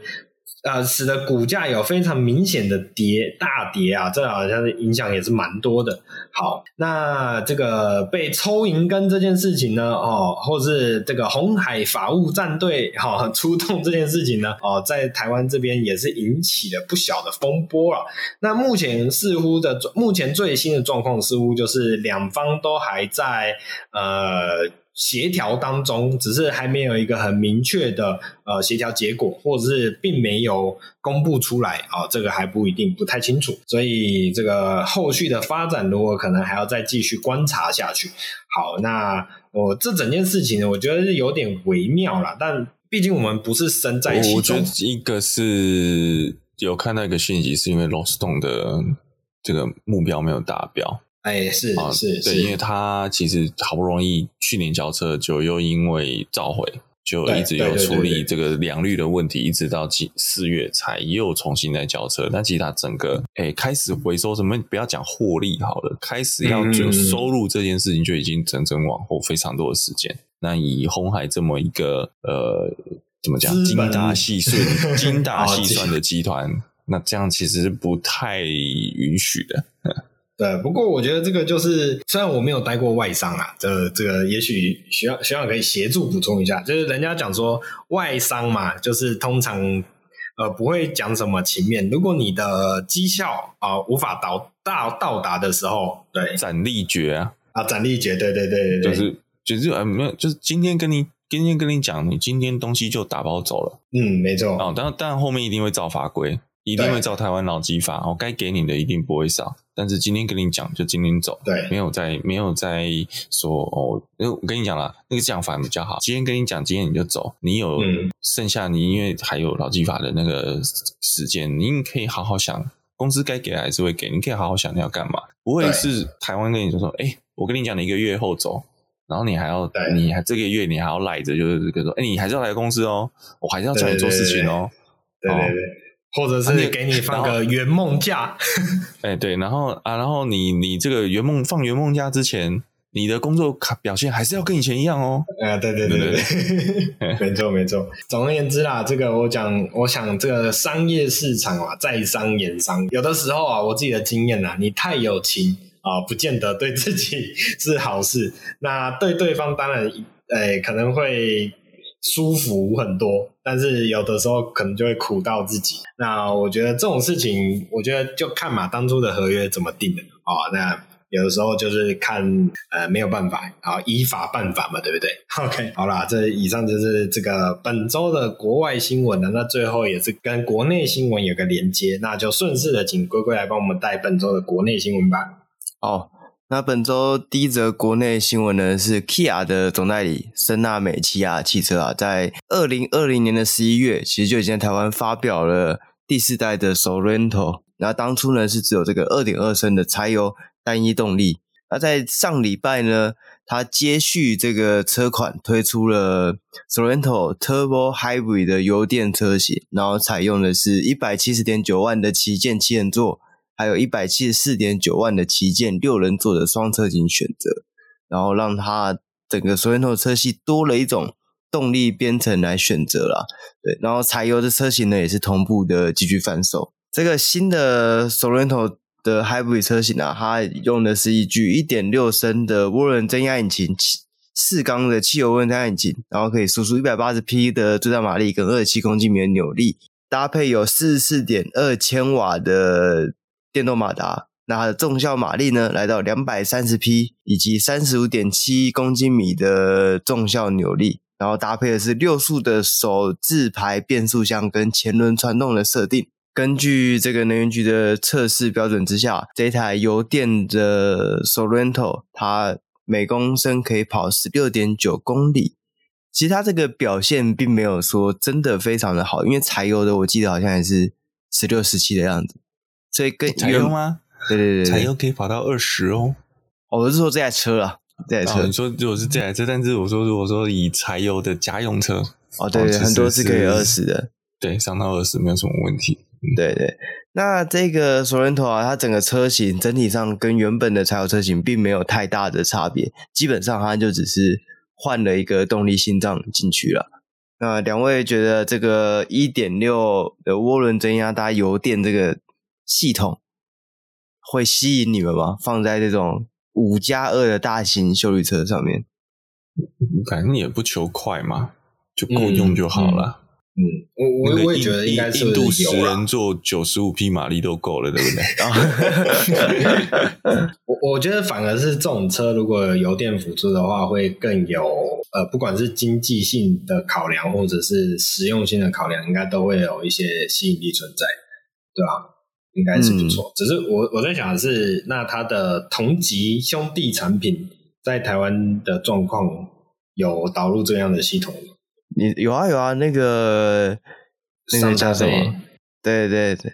呃，使得股价有非常明显的跌大跌啊，这好像是影响也是蛮多的。好，那这个被抽银根这件事情呢，哦，或是这个红海法务战队哈、哦、<laughs> 出动这件事情呢，哦，在台湾这边也是引起了不小的风波了。那目前似乎的目前最新的状况似乎就是两方都还在呃。协调当中，只是还没有一个很明确的呃协调结果，或者是并没有公布出来啊、这个还不一定，不太清楚。所以这个后续的发展，如果可能还要再继续观察下去。好，那我、这整件事情呢，我觉得是有点微妙啦，但毕竟我们不是身在其中。一个是有看到一个讯息，是因为 Lost o n 的这个目标没有达标。哎，是是、啊、是，对，因为他其实好不容易去年交车，就又因为召回，就一直有处理这个良率的问题，一直到几四月才又重新再交车。但其实他整个哎开始回收什么，不要讲获利好了，开始要就收入这件事情就已经整整往后非常多的时间。嗯、那以红海这么一个呃怎么讲精打细算、<laughs> 精打细算的集团，那这样其实是不太允许的。对，不过我觉得这个就是，虽然我没有待过外商啊，这这个也许学长学长可以协助补充一下，就是人家讲说外商嘛，就是通常呃不会讲什么情面，如果你的绩效啊、呃、无法到到到达的时候，对，斩立决啊。啊斩立决，对对对对对，就是就是呃没有，就是今天跟你今天跟你讲，你今天东西就打包走了，嗯，没错，哦，但但后面一定会照法规。一定会照台湾劳基法，哦，该给你的一定不会少。但是今天跟你讲，就今天走，对，没有在没有在说哦。因为我跟你讲了，那个讲法比较好。今天跟你讲，今天你就走。你有剩下，你因为还有劳基法的那个时间，你可以好好想，公司该给的还是会给。你可以好好想你要干嘛，不会是台湾跟你说说，哎，我跟你讲，你一个月后走，然后你还要，你还这个月你还要赖着，就是跟说，哎，你还是要来公司哦，我还是要找你做事情哦，对对对。或者是给你放个圆梦假，<laughs> 哎，对，然后啊，然后你你这个圆梦放圆梦假之前，你的工作卡表现还是要跟以前一样哦。啊，对对对对，对，<laughs> 没错没错。总而言之啦，这个我讲，我想这个商业市场啊，在商言商，有的时候啊，我自己的经验啊，你太有情啊，不见得对自己是好事。那对对方当然，哎，可能会。舒服很多，但是有的时候可能就会苦到自己。那我觉得这种事情，我觉得就看嘛，当初的合约怎么定的啊、哦。那有的时候就是看呃没有办法啊，依法办法嘛，对不对？<laughs> OK，好啦，这以上就是这个本周的国外新闻了。那最后也是跟国内新闻有个连接，那就顺势的请龟龟来帮我们带本周的国内新闻吧。哦。那本周第一则国内新闻呢，是 Kia 的总代理森纳美起亚汽车啊，在二零二零年的十一月，其实就已经在台湾发表了第四代的 Sorento。那当初呢是只有这个二点二升的柴油单一动力。那在上礼拜呢，它接续这个车款推出了 Sorento Turbo Hybrid 的油电车型，然后采用的是一百七十点九万的旗舰七人座。还有一百七十四点九万的旗舰六人座的双车型选择，然后让它整个 Sorento 车系多了一种动力编程来选择啦。对，然后柴油的车型呢也是同步的继续贩售。这个新的 Sorento 的 Hybrid 车型啊，它用的是一具一点六升的涡轮增压引擎。四缸的汽油涡轮增压引擎，然后可以输出一百八十匹的最大马力跟二十七公斤米的扭力，搭配有四十四点二千瓦的电动马达，那它的重效马力呢来到两百三十匹，以及三十五点七公斤米的重效扭力，然后搭配的是六速的手自排变速箱跟前轮传动的设定。根据这个能源局的测试标准之下，这台油电的 Sorento 它。每公升可以跑十六点九公里，其实它这个表现并没有说真的非常的好，因为柴油的我记得好像也是十六十七的样子，所以跟柴油吗？对对对，柴油可以跑到二十哦。我是说这台车啊，这台车。哦、你说如果是这台车，但是我说如果说以柴油的家用车，哦对对，很多是可以二十的，对，上到二十没有什么问题。对对，那这个 Sorento 啊，它整个车型整体上跟原本的柴油车型并没有太大的差别，基本上它就只是换了一个动力心脏进去了。那两位觉得这个一点六的涡轮增压搭油电这个系统会吸引你们吗？放在这种五加二的大型修理车上面，反正也不求快嘛，就够用就好了。嗯嗯嗯，我我我也觉得应该是印度十人座九十五匹马力都够了，对不对？<laughs> 我我觉得反而是这种车，如果有油电辅助的话，会更有呃，不管是经济性的考量，或者是实用性的考量，应该都会有一些吸引力存在，对吧？应该是不错。嗯、只是我我在想的是，那它的同级兄弟产品在台湾的状况有导入这样的系统吗？你有啊有啊，那个那个叫什么？对对对，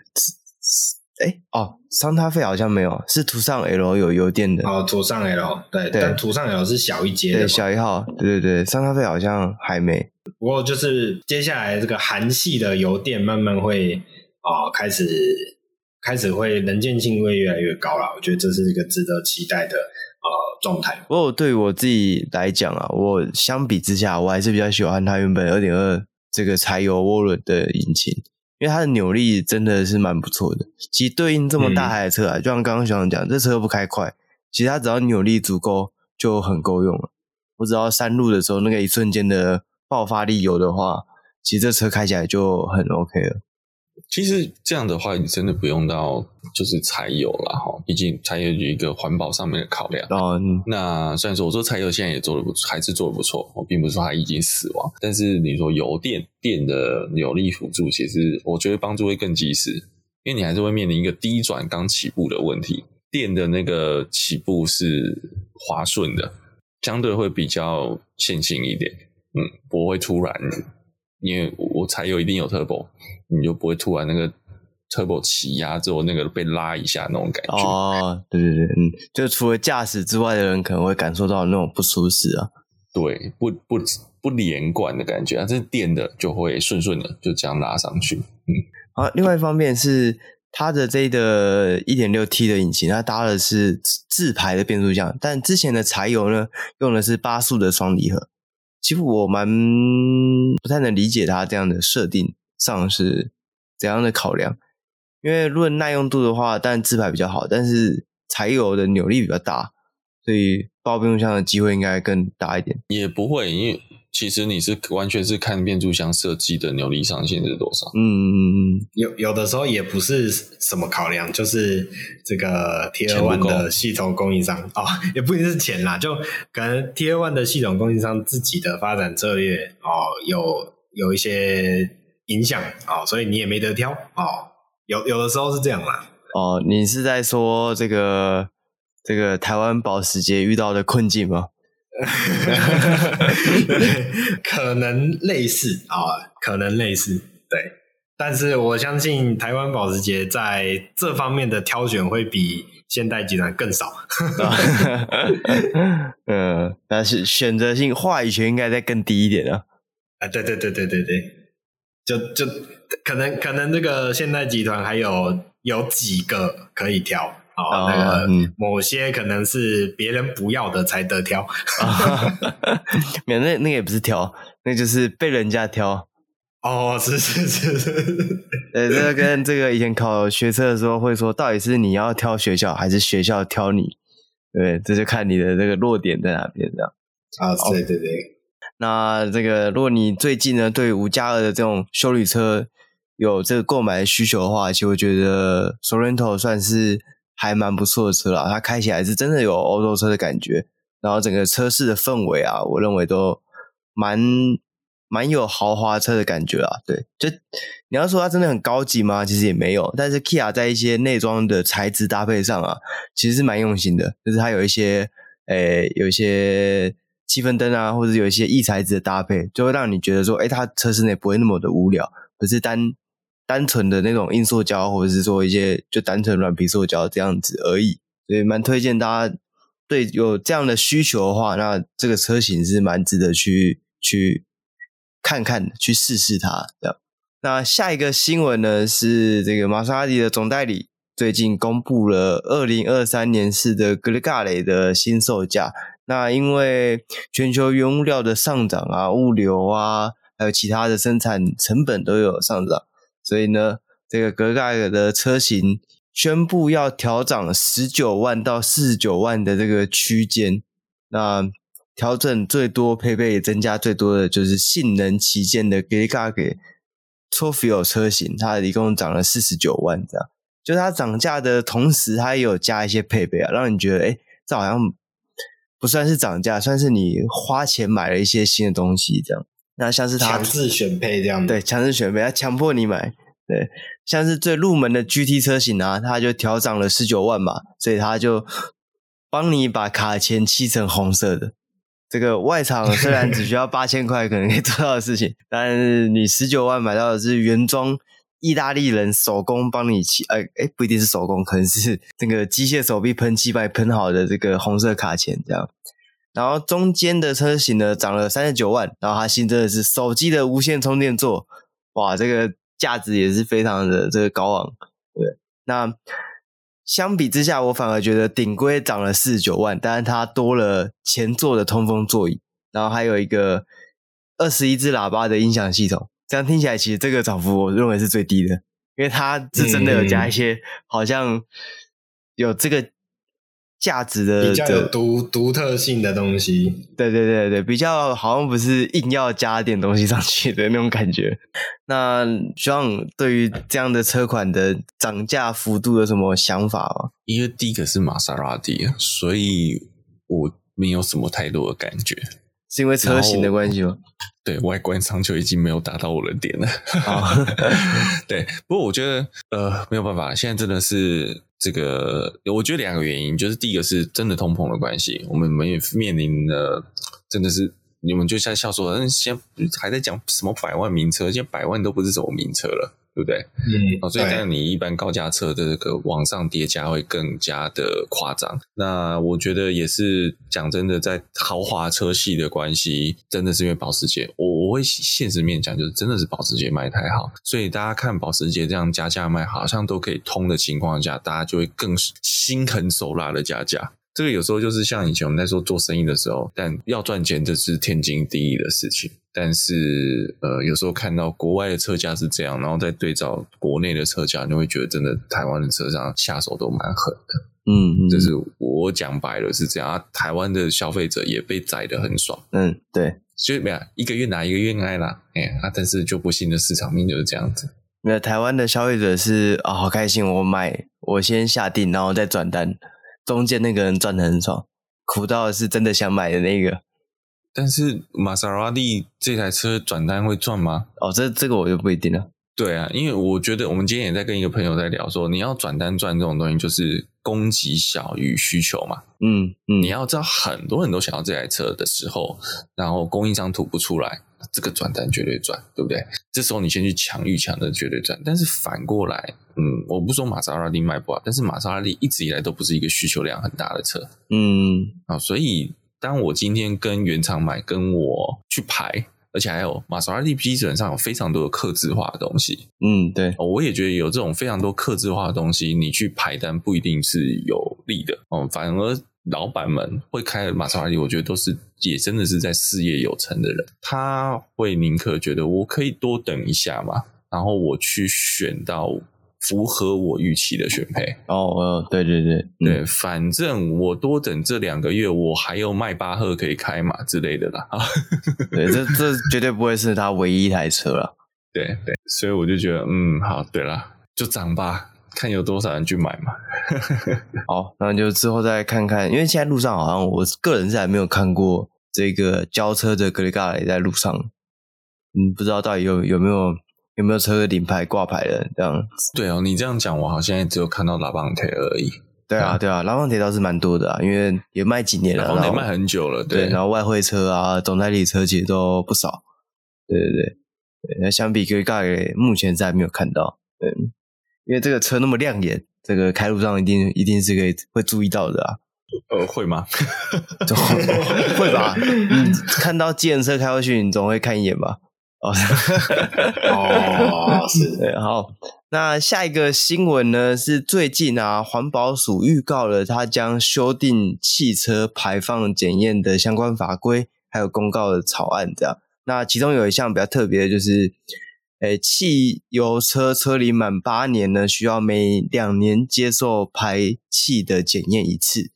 哎哦，桑塔费好像没有，是途上 L 有油电的。哦，途上 L 对，对但途上 L 是小一阶的，对小一号。对对对，桑塔费好像还没。不过就是接下来这个韩系的油电慢慢会啊、呃、开始开始会能见性会越来越高了，我觉得这是一个值得期待的呃。状态。不过对我自己来讲啊，我相比之下，我还是比较喜欢它原本二点二这个柴油涡轮的引擎，因为它的扭力真的是蛮不错的。其实对应这么大台的车啊，就像刚刚学长讲，这车不开快，其实它只要扭力足够就很够用了。我只要山路的时候那个一瞬间的爆发力有的话，其实这车开起来就很 OK 了。其实这样的话，你真的不用到就是柴油了哈，毕竟柴油有一个环保上面的考量。嗯，那虽然说我说柴油现在也做的不错，还是做的不错，我并不是说它已经死亡。但是你说油电电的扭力辅助，其实我觉得帮助会更及时，因为你还是会面临一个低转刚起步的问题，电的那个起步是滑顺的，相对会比较线性一点，嗯，不会突然，因为我柴油一定有 turbo。你就不会突然那个 turbo 起压之后那个被拉一下那种感觉。哦，对对对，嗯，就除了驾驶之外的人可能会感受到那种不舒适啊，对，不不不连贯的感觉啊，这是电的就会顺顺的就这样拉上去，嗯，啊，另外一方面是它的这个 1.6T 的引擎，它搭的是自排的变速箱，但之前的柴油呢用的是八速的双离合，其实我蛮不太能理解它这样的设定。上是怎样的考量？因为论耐用度的话，但自排比较好，但是柴油的扭力比较大，所以爆变速箱的机会应该更大一点。也不会，因为其实你是完全是看变速箱设计的扭力上限是多少。嗯嗯嗯，有有的时候也不是什么考量，就是这个 Tier 1的系统供应商哦，也不一定是钱啦，就可能 Tier 1的系统供应商自己的发展策略哦，有有一些。影响啊、哦，所以你也没得挑哦。有有的时候是这样啦。哦，你是在说这个这个台湾保时捷遇到的困境吗？<laughs> 可能类似啊、哦，可能类似。对，但是我相信台湾保时捷在这方面的挑选会比现代集团更少。<laughs> 嗯，但是选择性话语权应该再更低一点啊。啊，对对对对对对。就就可能可能这个现代集团还有有几个可以挑啊、哦哦？那个某些可能是别人不要的才得挑，<laughs> 没有那那个也不是挑，那就是被人家挑。哦，是是是是，呃，这个跟这个以前考学车的时候会说，到底是你要挑学校，还是学校挑你？对，这就看你的这个弱点在哪边，这样。啊，对对对。那这个，如果你最近呢对五加二的这种修理车有这个购买的需求的话，其实我觉得 Sorento 算是还蛮不错的车啦。它开起来是真的有欧洲车的感觉，然后整个车室的氛围啊，我认为都蛮。蛮有豪华车的感觉啊，对，就你要说它真的很高级吗？其实也没有，但是 Kia 在一些内装的材质搭配上啊，其实是蛮用心的，就是它有一些，诶、有一些气氛灯啊，或者有一些异材质的搭配，就会让你觉得说，诶、它车室内不会那么的无聊，可是单单纯的那种硬塑胶，或者是说一些就单纯软皮塑胶这样子而已，所以蛮推荐大家对有这样的需求的话，那这个车型是蛮值得去去。看看，去试试它，这样。那下一个新闻呢，是这个玛莎拉蒂的总代理最近公布了二零二三年式的格雷嘎雷的新售价。那因为全球原物料的上涨啊，物流啊，还有其他的生产成本都有上涨，所以呢，这个格雷的车型宣布要调涨十九万到四十九万的这个区间。那调整最多，配备增加最多的就是性能旗舰的 Gregare Trofeo 车型，它一共涨了四十九万，这样。就它涨价的同时，它也有加一些配备啊，让你觉得，诶，这好像不算是涨价，算是你花钱买了一些新的东西，这样。那像是他强制选配这样，对，强制选配，他强迫你买，对。像是最入门的 GT 车型啊，它就调涨了十九万嘛，所以它就帮你把卡钳漆成红色的。这个外厂 <laughs> 虽然只需要八千块可能可以做到的事情，但是你十九万买到的是原装意大利人手工帮你漆，哎哎，不一定是手工，可能是这个机械手臂喷漆把你喷好的这个红色卡钳这样。然后中间的车型呢涨了三十九万，然后它新增的是手机的无线充电座，哇，这个价值也是非常的这个高昂。对，那。相比之下，我反而觉得顶规涨了四十九万，但是它多了前座的通风座椅，然后还有一个二十一支喇叭的音响系统。这样听起来，其实这个涨幅我认为是最低的，因为它是真的有加一些，好像有这个。价值的比较有独独特性的东西，对对对对，比较好像不是硬要加点东西上去的那种感觉。<laughs> 那希望对于这样的车款的涨价幅度有什么想法吗？因为第一个是玛莎拉蒂，所以我没有什么太多的感觉，是因为车型的关系吗？对，外观上就已经没有打到我的点了。<laughs> 对，不过我觉得呃没有办法，现在真的是。这个我觉得两个原因，就是第一个是真的通膨的关系，我们没有面临的真的是你们就像笑说，嗯，先还在讲什么百万名车，现在百万都不是什么名车了。对不对？嗯，哦，所以当然你一般高价车的这个往上叠加会更加的夸张。那我觉得也是讲真的，在豪华车系的关系，真的是因为保时捷。我我会现实面讲，就是真的是保时捷卖太好，所以大家看保时捷这样加价卖，好像都可以通的情况下，大家就会更心狠手辣的加价。这个有时候就是像以前我们在说做生意的时候，但要赚钱这是天经地义的事情。但是呃，有时候看到国外的车价是这样，然后再对照国内的车价，你会觉得真的台湾的车上下手都蛮狠的。嗯，就是我讲白了是这样啊，台湾的消费者也被宰的很爽。嗯，对，就没有一个愿打一个愿挨啦。哎啊，但是就不幸的市场命就是这样子。那台湾的消费者是啊、哦，好开心，我买，我先下定，然后再转单。中间那个人赚的很爽，苦到是真的想买的那个。但是玛莎拉蒂这台车转单会赚吗？哦，这这个我就不一定了。对啊，因为我觉得我们今天也在跟一个朋友在聊说，你要转单赚这种东西，就是供给小于需求嘛。嗯嗯，你要知道很多人都想要这台车的时候，然后供应商吐不出来。这个转单绝对赚，对不对？这时候你先去抢预抢的绝对赚。但是反过来，嗯，我不说玛莎拉蒂卖不好，但是玛莎拉蒂一直以来都不是一个需求量很大的车，嗯，啊，所以当我今天跟原厂买，跟我去排，而且还有玛莎拉蒂基本上有非常多的克制化的东西。嗯，对，我也觉得有这种非常多克制化的东西，你去排单不一定是有利的。哦，反而老板们会开玛莎拉蒂，我觉得都是也真的是在事业有成的人，他会宁可觉得我可以多等一下嘛，然后我去选到。符合我预期的选配哦，呃，对对对对，反正我多等这两个月，我还有迈巴赫可以开嘛之类的啦。<laughs> 对，这这绝对不会是他唯一一台车了。<laughs> 对对，所以我就觉得，嗯，好，对了，就涨吧，看有多少人去买嘛。<laughs> 好，那就之后再看看，因为现在路上好像我个人是还没有看过这个交车的格雷嘎雷在路上，嗯，不知道到底有有没有。有没有车的领牌挂牌的这样？对哦，你这样讲，我好像也只有看到拉邦铁而已。对啊，对啊，拉邦铁倒是蛮多的啊，因为也卖几年了，拉邦铁卖很久了。对，对，然后外汇车啊，总代理车其实都不少。对对对，对，那相比格雷盖雷，目前是还没有看到。对，因为这个车那么亮眼，这个开路上一定一定是可以会注意到的啊。呃，会吗？<laughs> 会吧。<laughs> 嗯，看到计程车开过去，你总会看一眼吧。<laughs> 哦，是对，好，那下一个新闻呢？是最近啊，环保署预告了，它将修订汽车排放检验的相关法规，还有公告的草案。这样，那其中有一项比较特别的，就是，诶，汽油车车龄满八年呢，需要每两年接受排气的检验一次。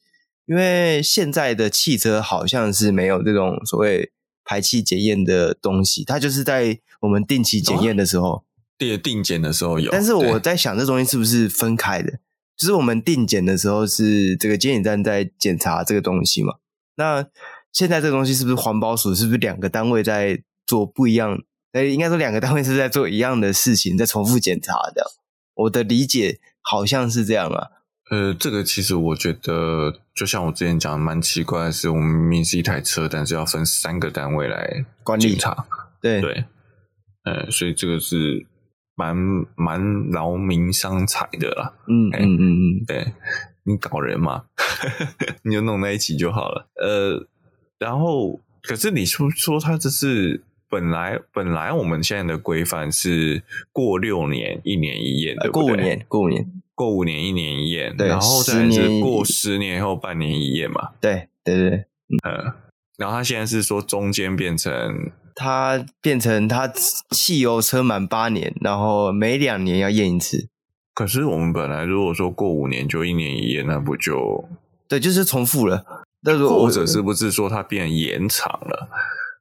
因为现在的汽车好像是没有这种所谓。排气检验的东西，它就是在我们定期检验的时候，定、哦、定检的时候有。但是我在想，这东西是不是分开的？就是我们定检的时候是这个监检站在检查这个东西嘛？那现在这个东西是不是环保署？是不是两个单位在做不一样？哎，应该说两个单位是在做一样的事情，在重复检查的。我的理解好像是这样啊。呃，这个其实我觉得，就像我之前讲的，蛮奇怪的是，我们明明是一台车，但是要分三个单位来管理检查。对对，呃，所以这个是蛮蛮劳民伤财的啦。嗯嗯嗯嗯，对，你搞人嘛，<laughs> 你就弄在一起就好了。呃，然后可是你说说他这是本来本来我们现在的规范是过六年一年一验，对不对？过五年，过五年。过五年一年一验，对，然后再是过十年后半年一验嘛。对对对，嗯，然后他现在是说中间变成，他变成他汽油车满八年，然后每两年要验一次。可是我们本来如果说过五年就一年一验，那不就对，就是重复了。但是或者是不是说它变延长了？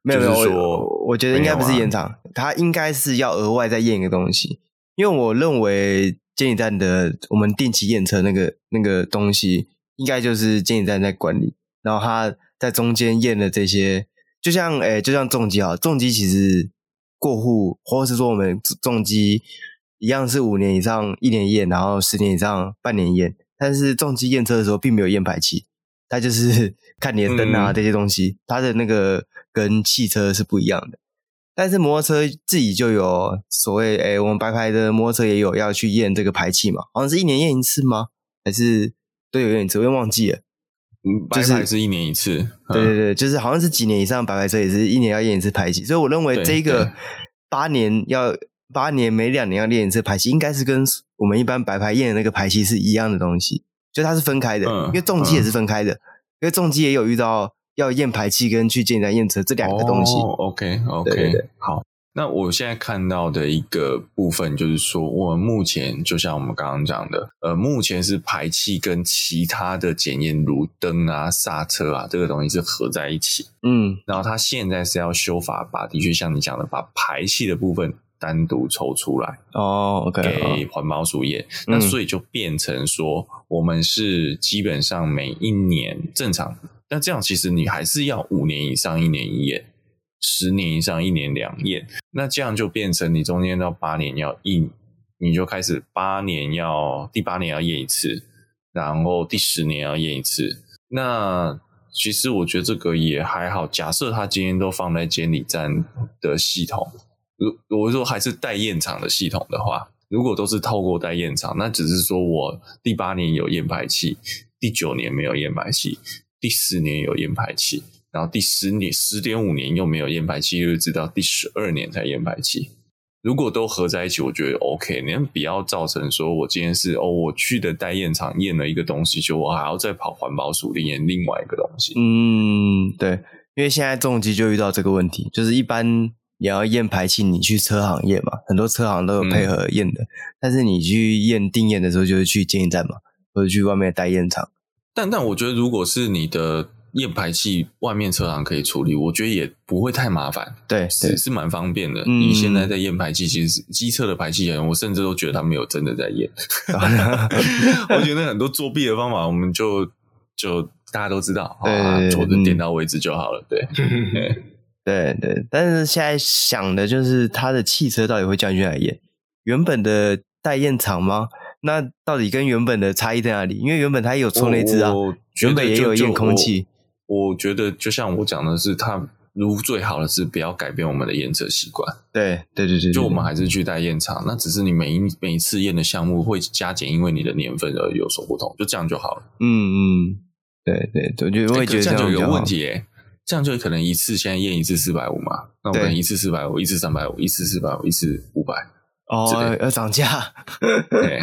没有，就是说我，我觉得应该不是延长，它应该是要额外再验一个东西，因为我认为。监理站的我们定期验车那个那个东西，应该就是监理站在管理，然后他在中间验的这些，就像诶、欸、就像重机啊，重机其实过户或者是说我们重机一样是五年以上一年验，然后十年以上半年验，但是重机验车的时候并没有验排气，它就是看你的灯啊这些东西，嗯、它的那个跟汽车是不一样的。但是摩托车自己就有所谓，诶，我们白牌的摩托车也有要去验这个排气嘛？好像是一年验一次吗？还是都有验一次？我有点忘记了。嗯，白牌是一年一次。对对对，就是好像是几年以上白牌车也是一年要验一次排气。所以我认为这个八年要八年每两年要验一次排气，应该是跟我们一般白牌验的那个排气是一样的东西，就它是分开的。嗯，因为重机也是分开的，嗯，因为重机也有遇到。要验排气跟去检查验车这两个东西。哦，OK OK，对对对，好。那我现在看到的一个部分就是说，我们目前就像我们刚刚讲的，呃，目前是排气跟其他的检验，如灯啊、刹车啊这个东西是合在一起。嗯，然后它现在是要修法，把的确像你讲的，把排气的部分单独抽出来。哦，OK，给环保署验。那所以就变成说，我们是基本上每一年正常。那这样其实你还是要五年以上一年一验，十年以上一年两验。那这样就变成你中间到八年要一，你就开始八年要第八年要验一次，然后第十年要验一次。那其实我觉得这个也还好。假设他今天都放在监理站的系统，如我说还是待验场的系统的话，如果都是透过待验场，那只是说我第八年有验排气，第九年没有验排气。第四年有验排气，然后第十年十点五年又没有验排气，就直到第十二年才验排气。如果都合在一起，我觉得 OK。你不要造成说我今天是哦，我去的代验厂验了一个东西，就我还要再跑环保署验另外一个东西。嗯，对，因为现在重机就遇到这个问题，就是一般你要验排气，你去车行验嘛，很多车行都有配合验的。嗯、但是你去验定验的时候，就是去检验站嘛，或者去外面的代验厂。但但我觉得，如果是你的。验排气，外面车行可以处理，我觉得也不会太麻烦，对，是是蛮方便的。嗯、你现在在验排气，其实机车的排气人，我甚至都觉得他没有真的在验。<laughs> 我觉得很多作弊的方法，我们就就大家都知道，对，错的点到为止就好了。对，<laughs> 对，对，对。但是现在想的就是，他的汽车到底会叫你去哪验？原本的代验厂吗？那到底跟原本的差异在哪里？因为原本它也有抽内资啊，原本也有验空气。我觉得就像我讲的是，它如最好的是不要改变我们的验车习惯。对对对对，就我们还是去代验厂，那只是你每一每一次验的项目会加减，因为你的年份而有所不同，就这样就好了。嗯嗯，对对对，就我也觉得这样就有问题诶，这样就可能一次现在验一次四百五嘛，那我们一次四百五，一次三百五，一次四百五，一次五百。哦，要涨价。<laughs> 对，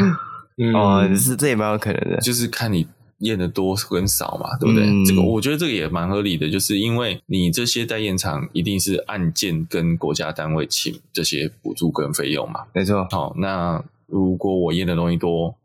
哦，是这也蛮有可能的，就是看你。验的多跟少嘛，对不对？嗯、这个我觉得这个也蛮合理的，就是因为你这些代验厂一定是按件跟国家单位请这些补助跟费用嘛，没错。好，那如果我验的东西多，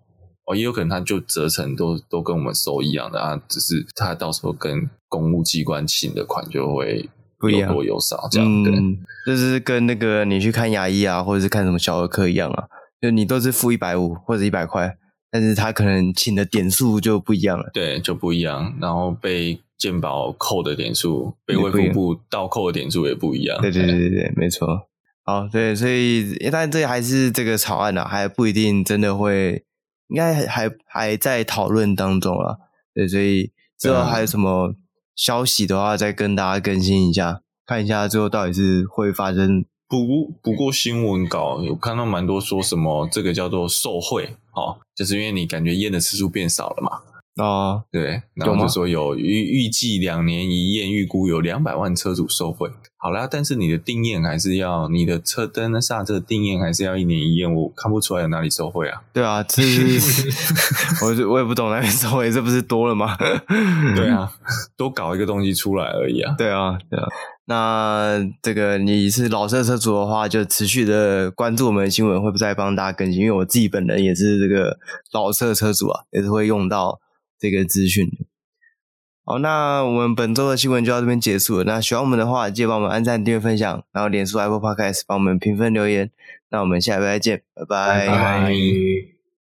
哦，也有可能他就折成都都跟我们收一样的啊，只是他到时候跟公务机关请的款就会有多有少这样，对、嗯，就是跟那个你去看牙医啊，或者是看什么小儿科一样啊，就你都是付一百五或者一百块。但是他可能请的点数就不一样了，对，就不一样。然后被健保扣的点数，被卫福部倒扣的点数也不一样。对对对对对，没错。好，对，所以但这还是这个草案呢、啊，还不一定真的会，应该还还还在讨论当中了。对，所以之后还有什么消息的话，再跟大家更新一下，看一下最后到底是会发生。不不过新闻稿有看到蛮多说什么，这个叫做受贿，哦，就是因为你感觉验的次数变少了嘛。啊，对，然后就说有预预计两年一验，预估有两百万车主受贿。好啦，但是你的定验还是要你的车灯、刹车定验还是要一年一验，我看不出来有哪里受贿啊？对啊，这是 <laughs> 我我也不懂哪里受贿，这不是多了吗？对啊，多搞一个东西出来而已啊。对啊，对啊。那这个你是老车车主的话，就持续的关注我们的新闻，会不再帮大家更新？因为我自己本人也是这个老车车主啊，也是会用到。这个资讯，好，那我们本周的新闻就到这边结束了。那喜欢我们的话，记得帮我们按赞、订阅、分享，然后脸书 Apple Podcast 帮我们评分留言。那我们下礼拜再见，拜拜。拜拜。